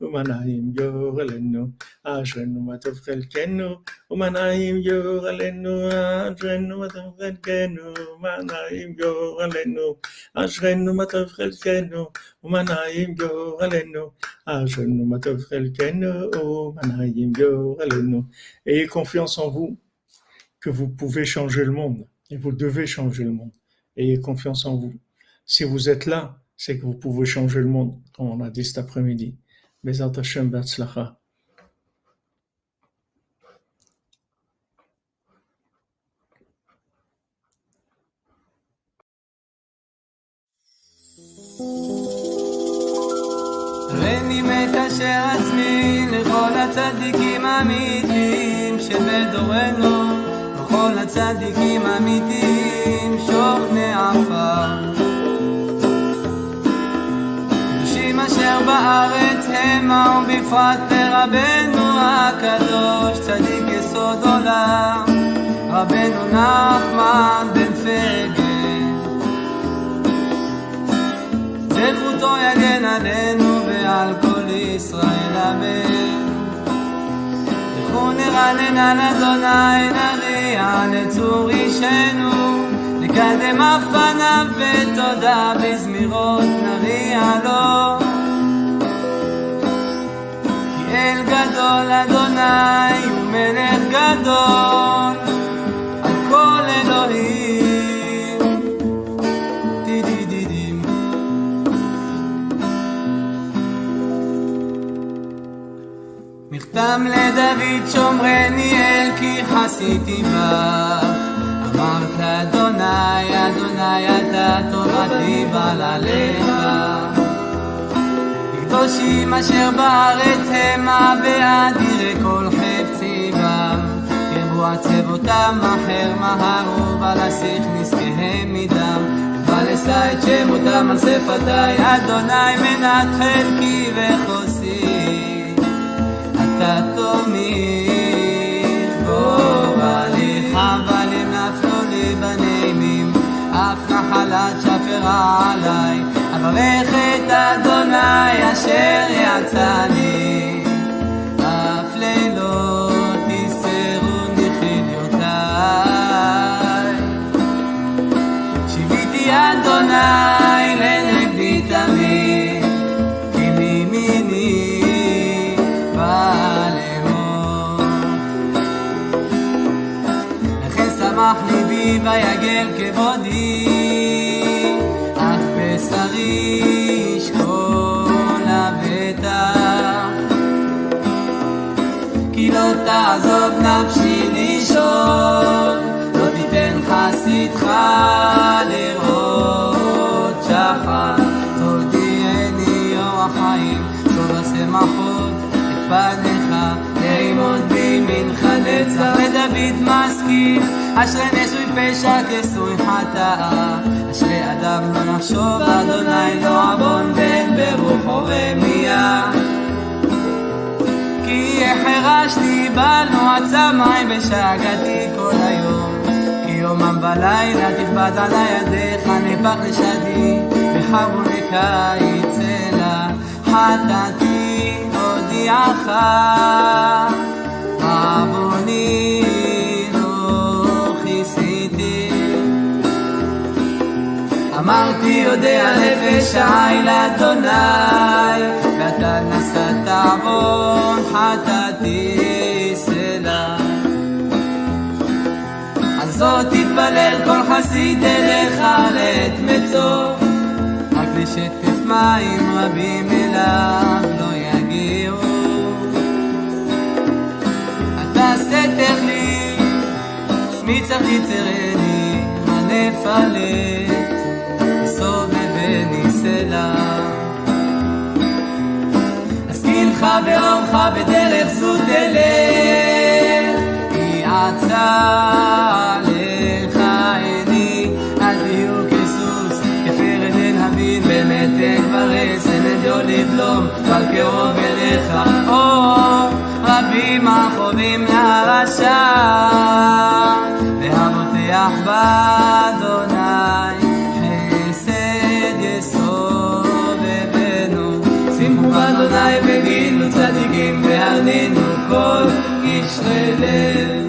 ומנעים גורלנו, אשרינו מה טוב חלקנו, ומנעים גורלנו, אשרינו מה טוב חלקנו, ומנעים גורלנו, אשרינו מה טוב חלקנו, ומנעים גורלנו, אשרינו מה טוב חלקנו, ומנעים גורלנו. Ayez confiance en vous, que vous pouvez changer le monde, et vous devez changer le monde. Ayez confiance en vous. Si vous êtes là, c'est que vous pouvez changer le monde, comme on a dit cet après-midi. Bezat Hashem Betzlacha. הריני מקשר עצמי לכל הצדיקים האמיתיים שבדורנו, לכל הצדיקים האמיתיים שוכני עפר. קדושים אשר בארץ המה ובפרט לרבנו הקדוש צדיק יסוד עולם רבנו נחמן בן פגל. זכותו יגן עלינו ועל כל ישראל אמן. לכו נרנן על אדוני נריע לצור אישנו נקדם אף פניו בתודה בזמירות נריע לו אל גדול אדוני הוא מלך גדול. על כל אלוהים דידידידים מכתם לדוד שומרני אל כי חסיתי בך. אמרת אדוני, אדוני אתה תורתי בעלליך. קדושים אשר בארץ המה באדירי כל חפצי בם. ירבו עצבותם אחר מהרו, ולשיח נזקיהם מדם. ולשא את שמותם על שפתי, אדוני מנת חלקי וחוסי. תומיך בו בהליכה בלים נפלו לי בנעימים אף נחלת שפרה עליי אברך את אדוני אשר יצאני. אף לילות תסרוני חיליותיי שיוויתי אדוני לנגדי תמיד כי מימיני בא לאמור. לכן שמח ליבי ויגל כבודי ישכון לבטח כי לא תעזוב נפשי לישון, אשרי נשוי פשע כסוי חטאה, אשרי אדם לא נחשוב, אדוני לא עוון בן ברוחו רמייה. כי החרשתי בנו עצמי ושגעתי כל היום. כי יומם בלילה תכבד על ידיך נפח לשדי וחרו לקיץ אלה חטאתי הודיעך עווני אמרתי יודע נפש העי לאדוני ואתה נשאת עוון חטאתי סלע. על זאת תתפלל כל חסיד אליך לעת מצוא רק לשטף מים רבים אליו לא יגיעו. אתה סתר לי מי צריך יצרני סובבני סלע אזכילך באורך בדרך זו תלך כי עצה לך עיני. אל תהיו כסוס כפרד אין הבין באמת אין אדיו לבלום אבל קרוב אליך. או רבים החובים מהרשע והבוטח באדוני קשרי לב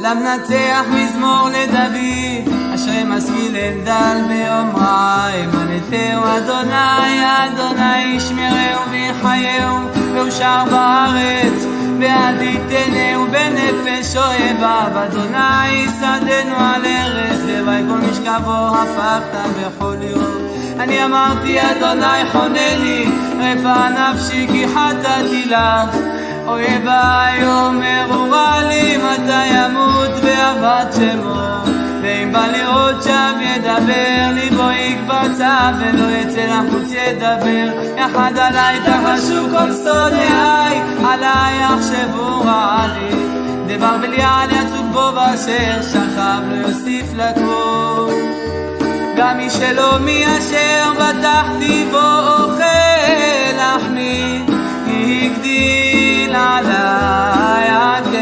למנצח מזמור לדוד, אשרי משכיל אלדל ביום רע, אמנתהו אדוני, אדוני ישמרהו ויחייהו, ואושר בארץ, ואל תיתנהו בנפש אויביו, אדוני יסעדנו על ארץ, לוואי כל משכבו הפכת בכל יום. אני אמרתי אדוני חונני, רפא נפשי כי חטאתי לך. אויביי אומרו רע לי מתי ימות ואבד שמו. ואם בא לראות שם ידבר ליבו יקבצה ולא יצא לחוץ ידבר. יחד עליי תחשו כל שונאיי עליי יחשבו רע לי דבר בליעל יצוג בו באשר שכב לא יוסיף לקרוא. גם מי שלא מי אשר בטחתי בו אוכל לחמי הגדיל עליי עקב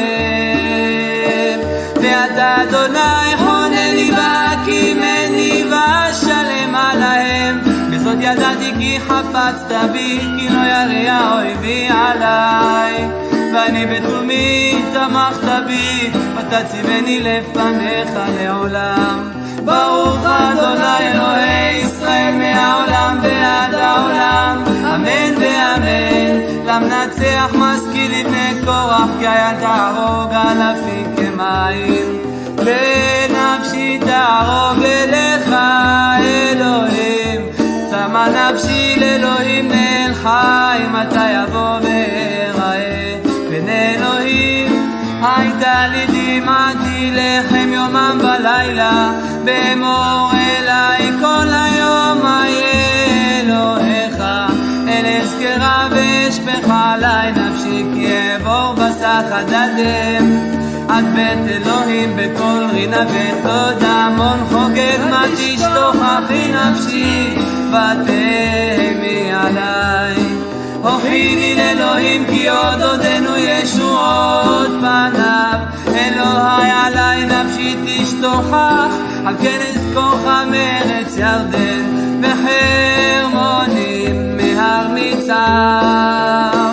ואתה אדוני חונני והקימני ואשלם עליהם. בזאת ידעתי כי חפצת בי כי לא ירא אויבי עליי. ואני בתומי תמכת בי ותציבני לפניך לעולם ברוך אדוני אלוהי ישראל מהעולם ועד העולם. אמן ואמן. למנצח משכיל לבני קורח כי היה תהרוג אלפים כמים. ונפשי תערוב אליך אלוהים צמא נפשי לאלוהים נאל חי מתי יבוא ואראה הייתה לי דמעתי לחם יומם בלילה באמור אליי כל היום איה אלוהיך. אל אזכרה ואשפך עלי נפשי כי אעבור בסחת הדם עד בית אלוהים בקול רינה ותודה המון חוגג מה תשתוכחי נפשי ותהמי עליי הוכיני לאלוהים כי עוד דודנו ישועות פניו. אלוהי עלי נפשי תשתוכח, על כן אזכורך מארץ ירדן, וחרמונים מהר מצד.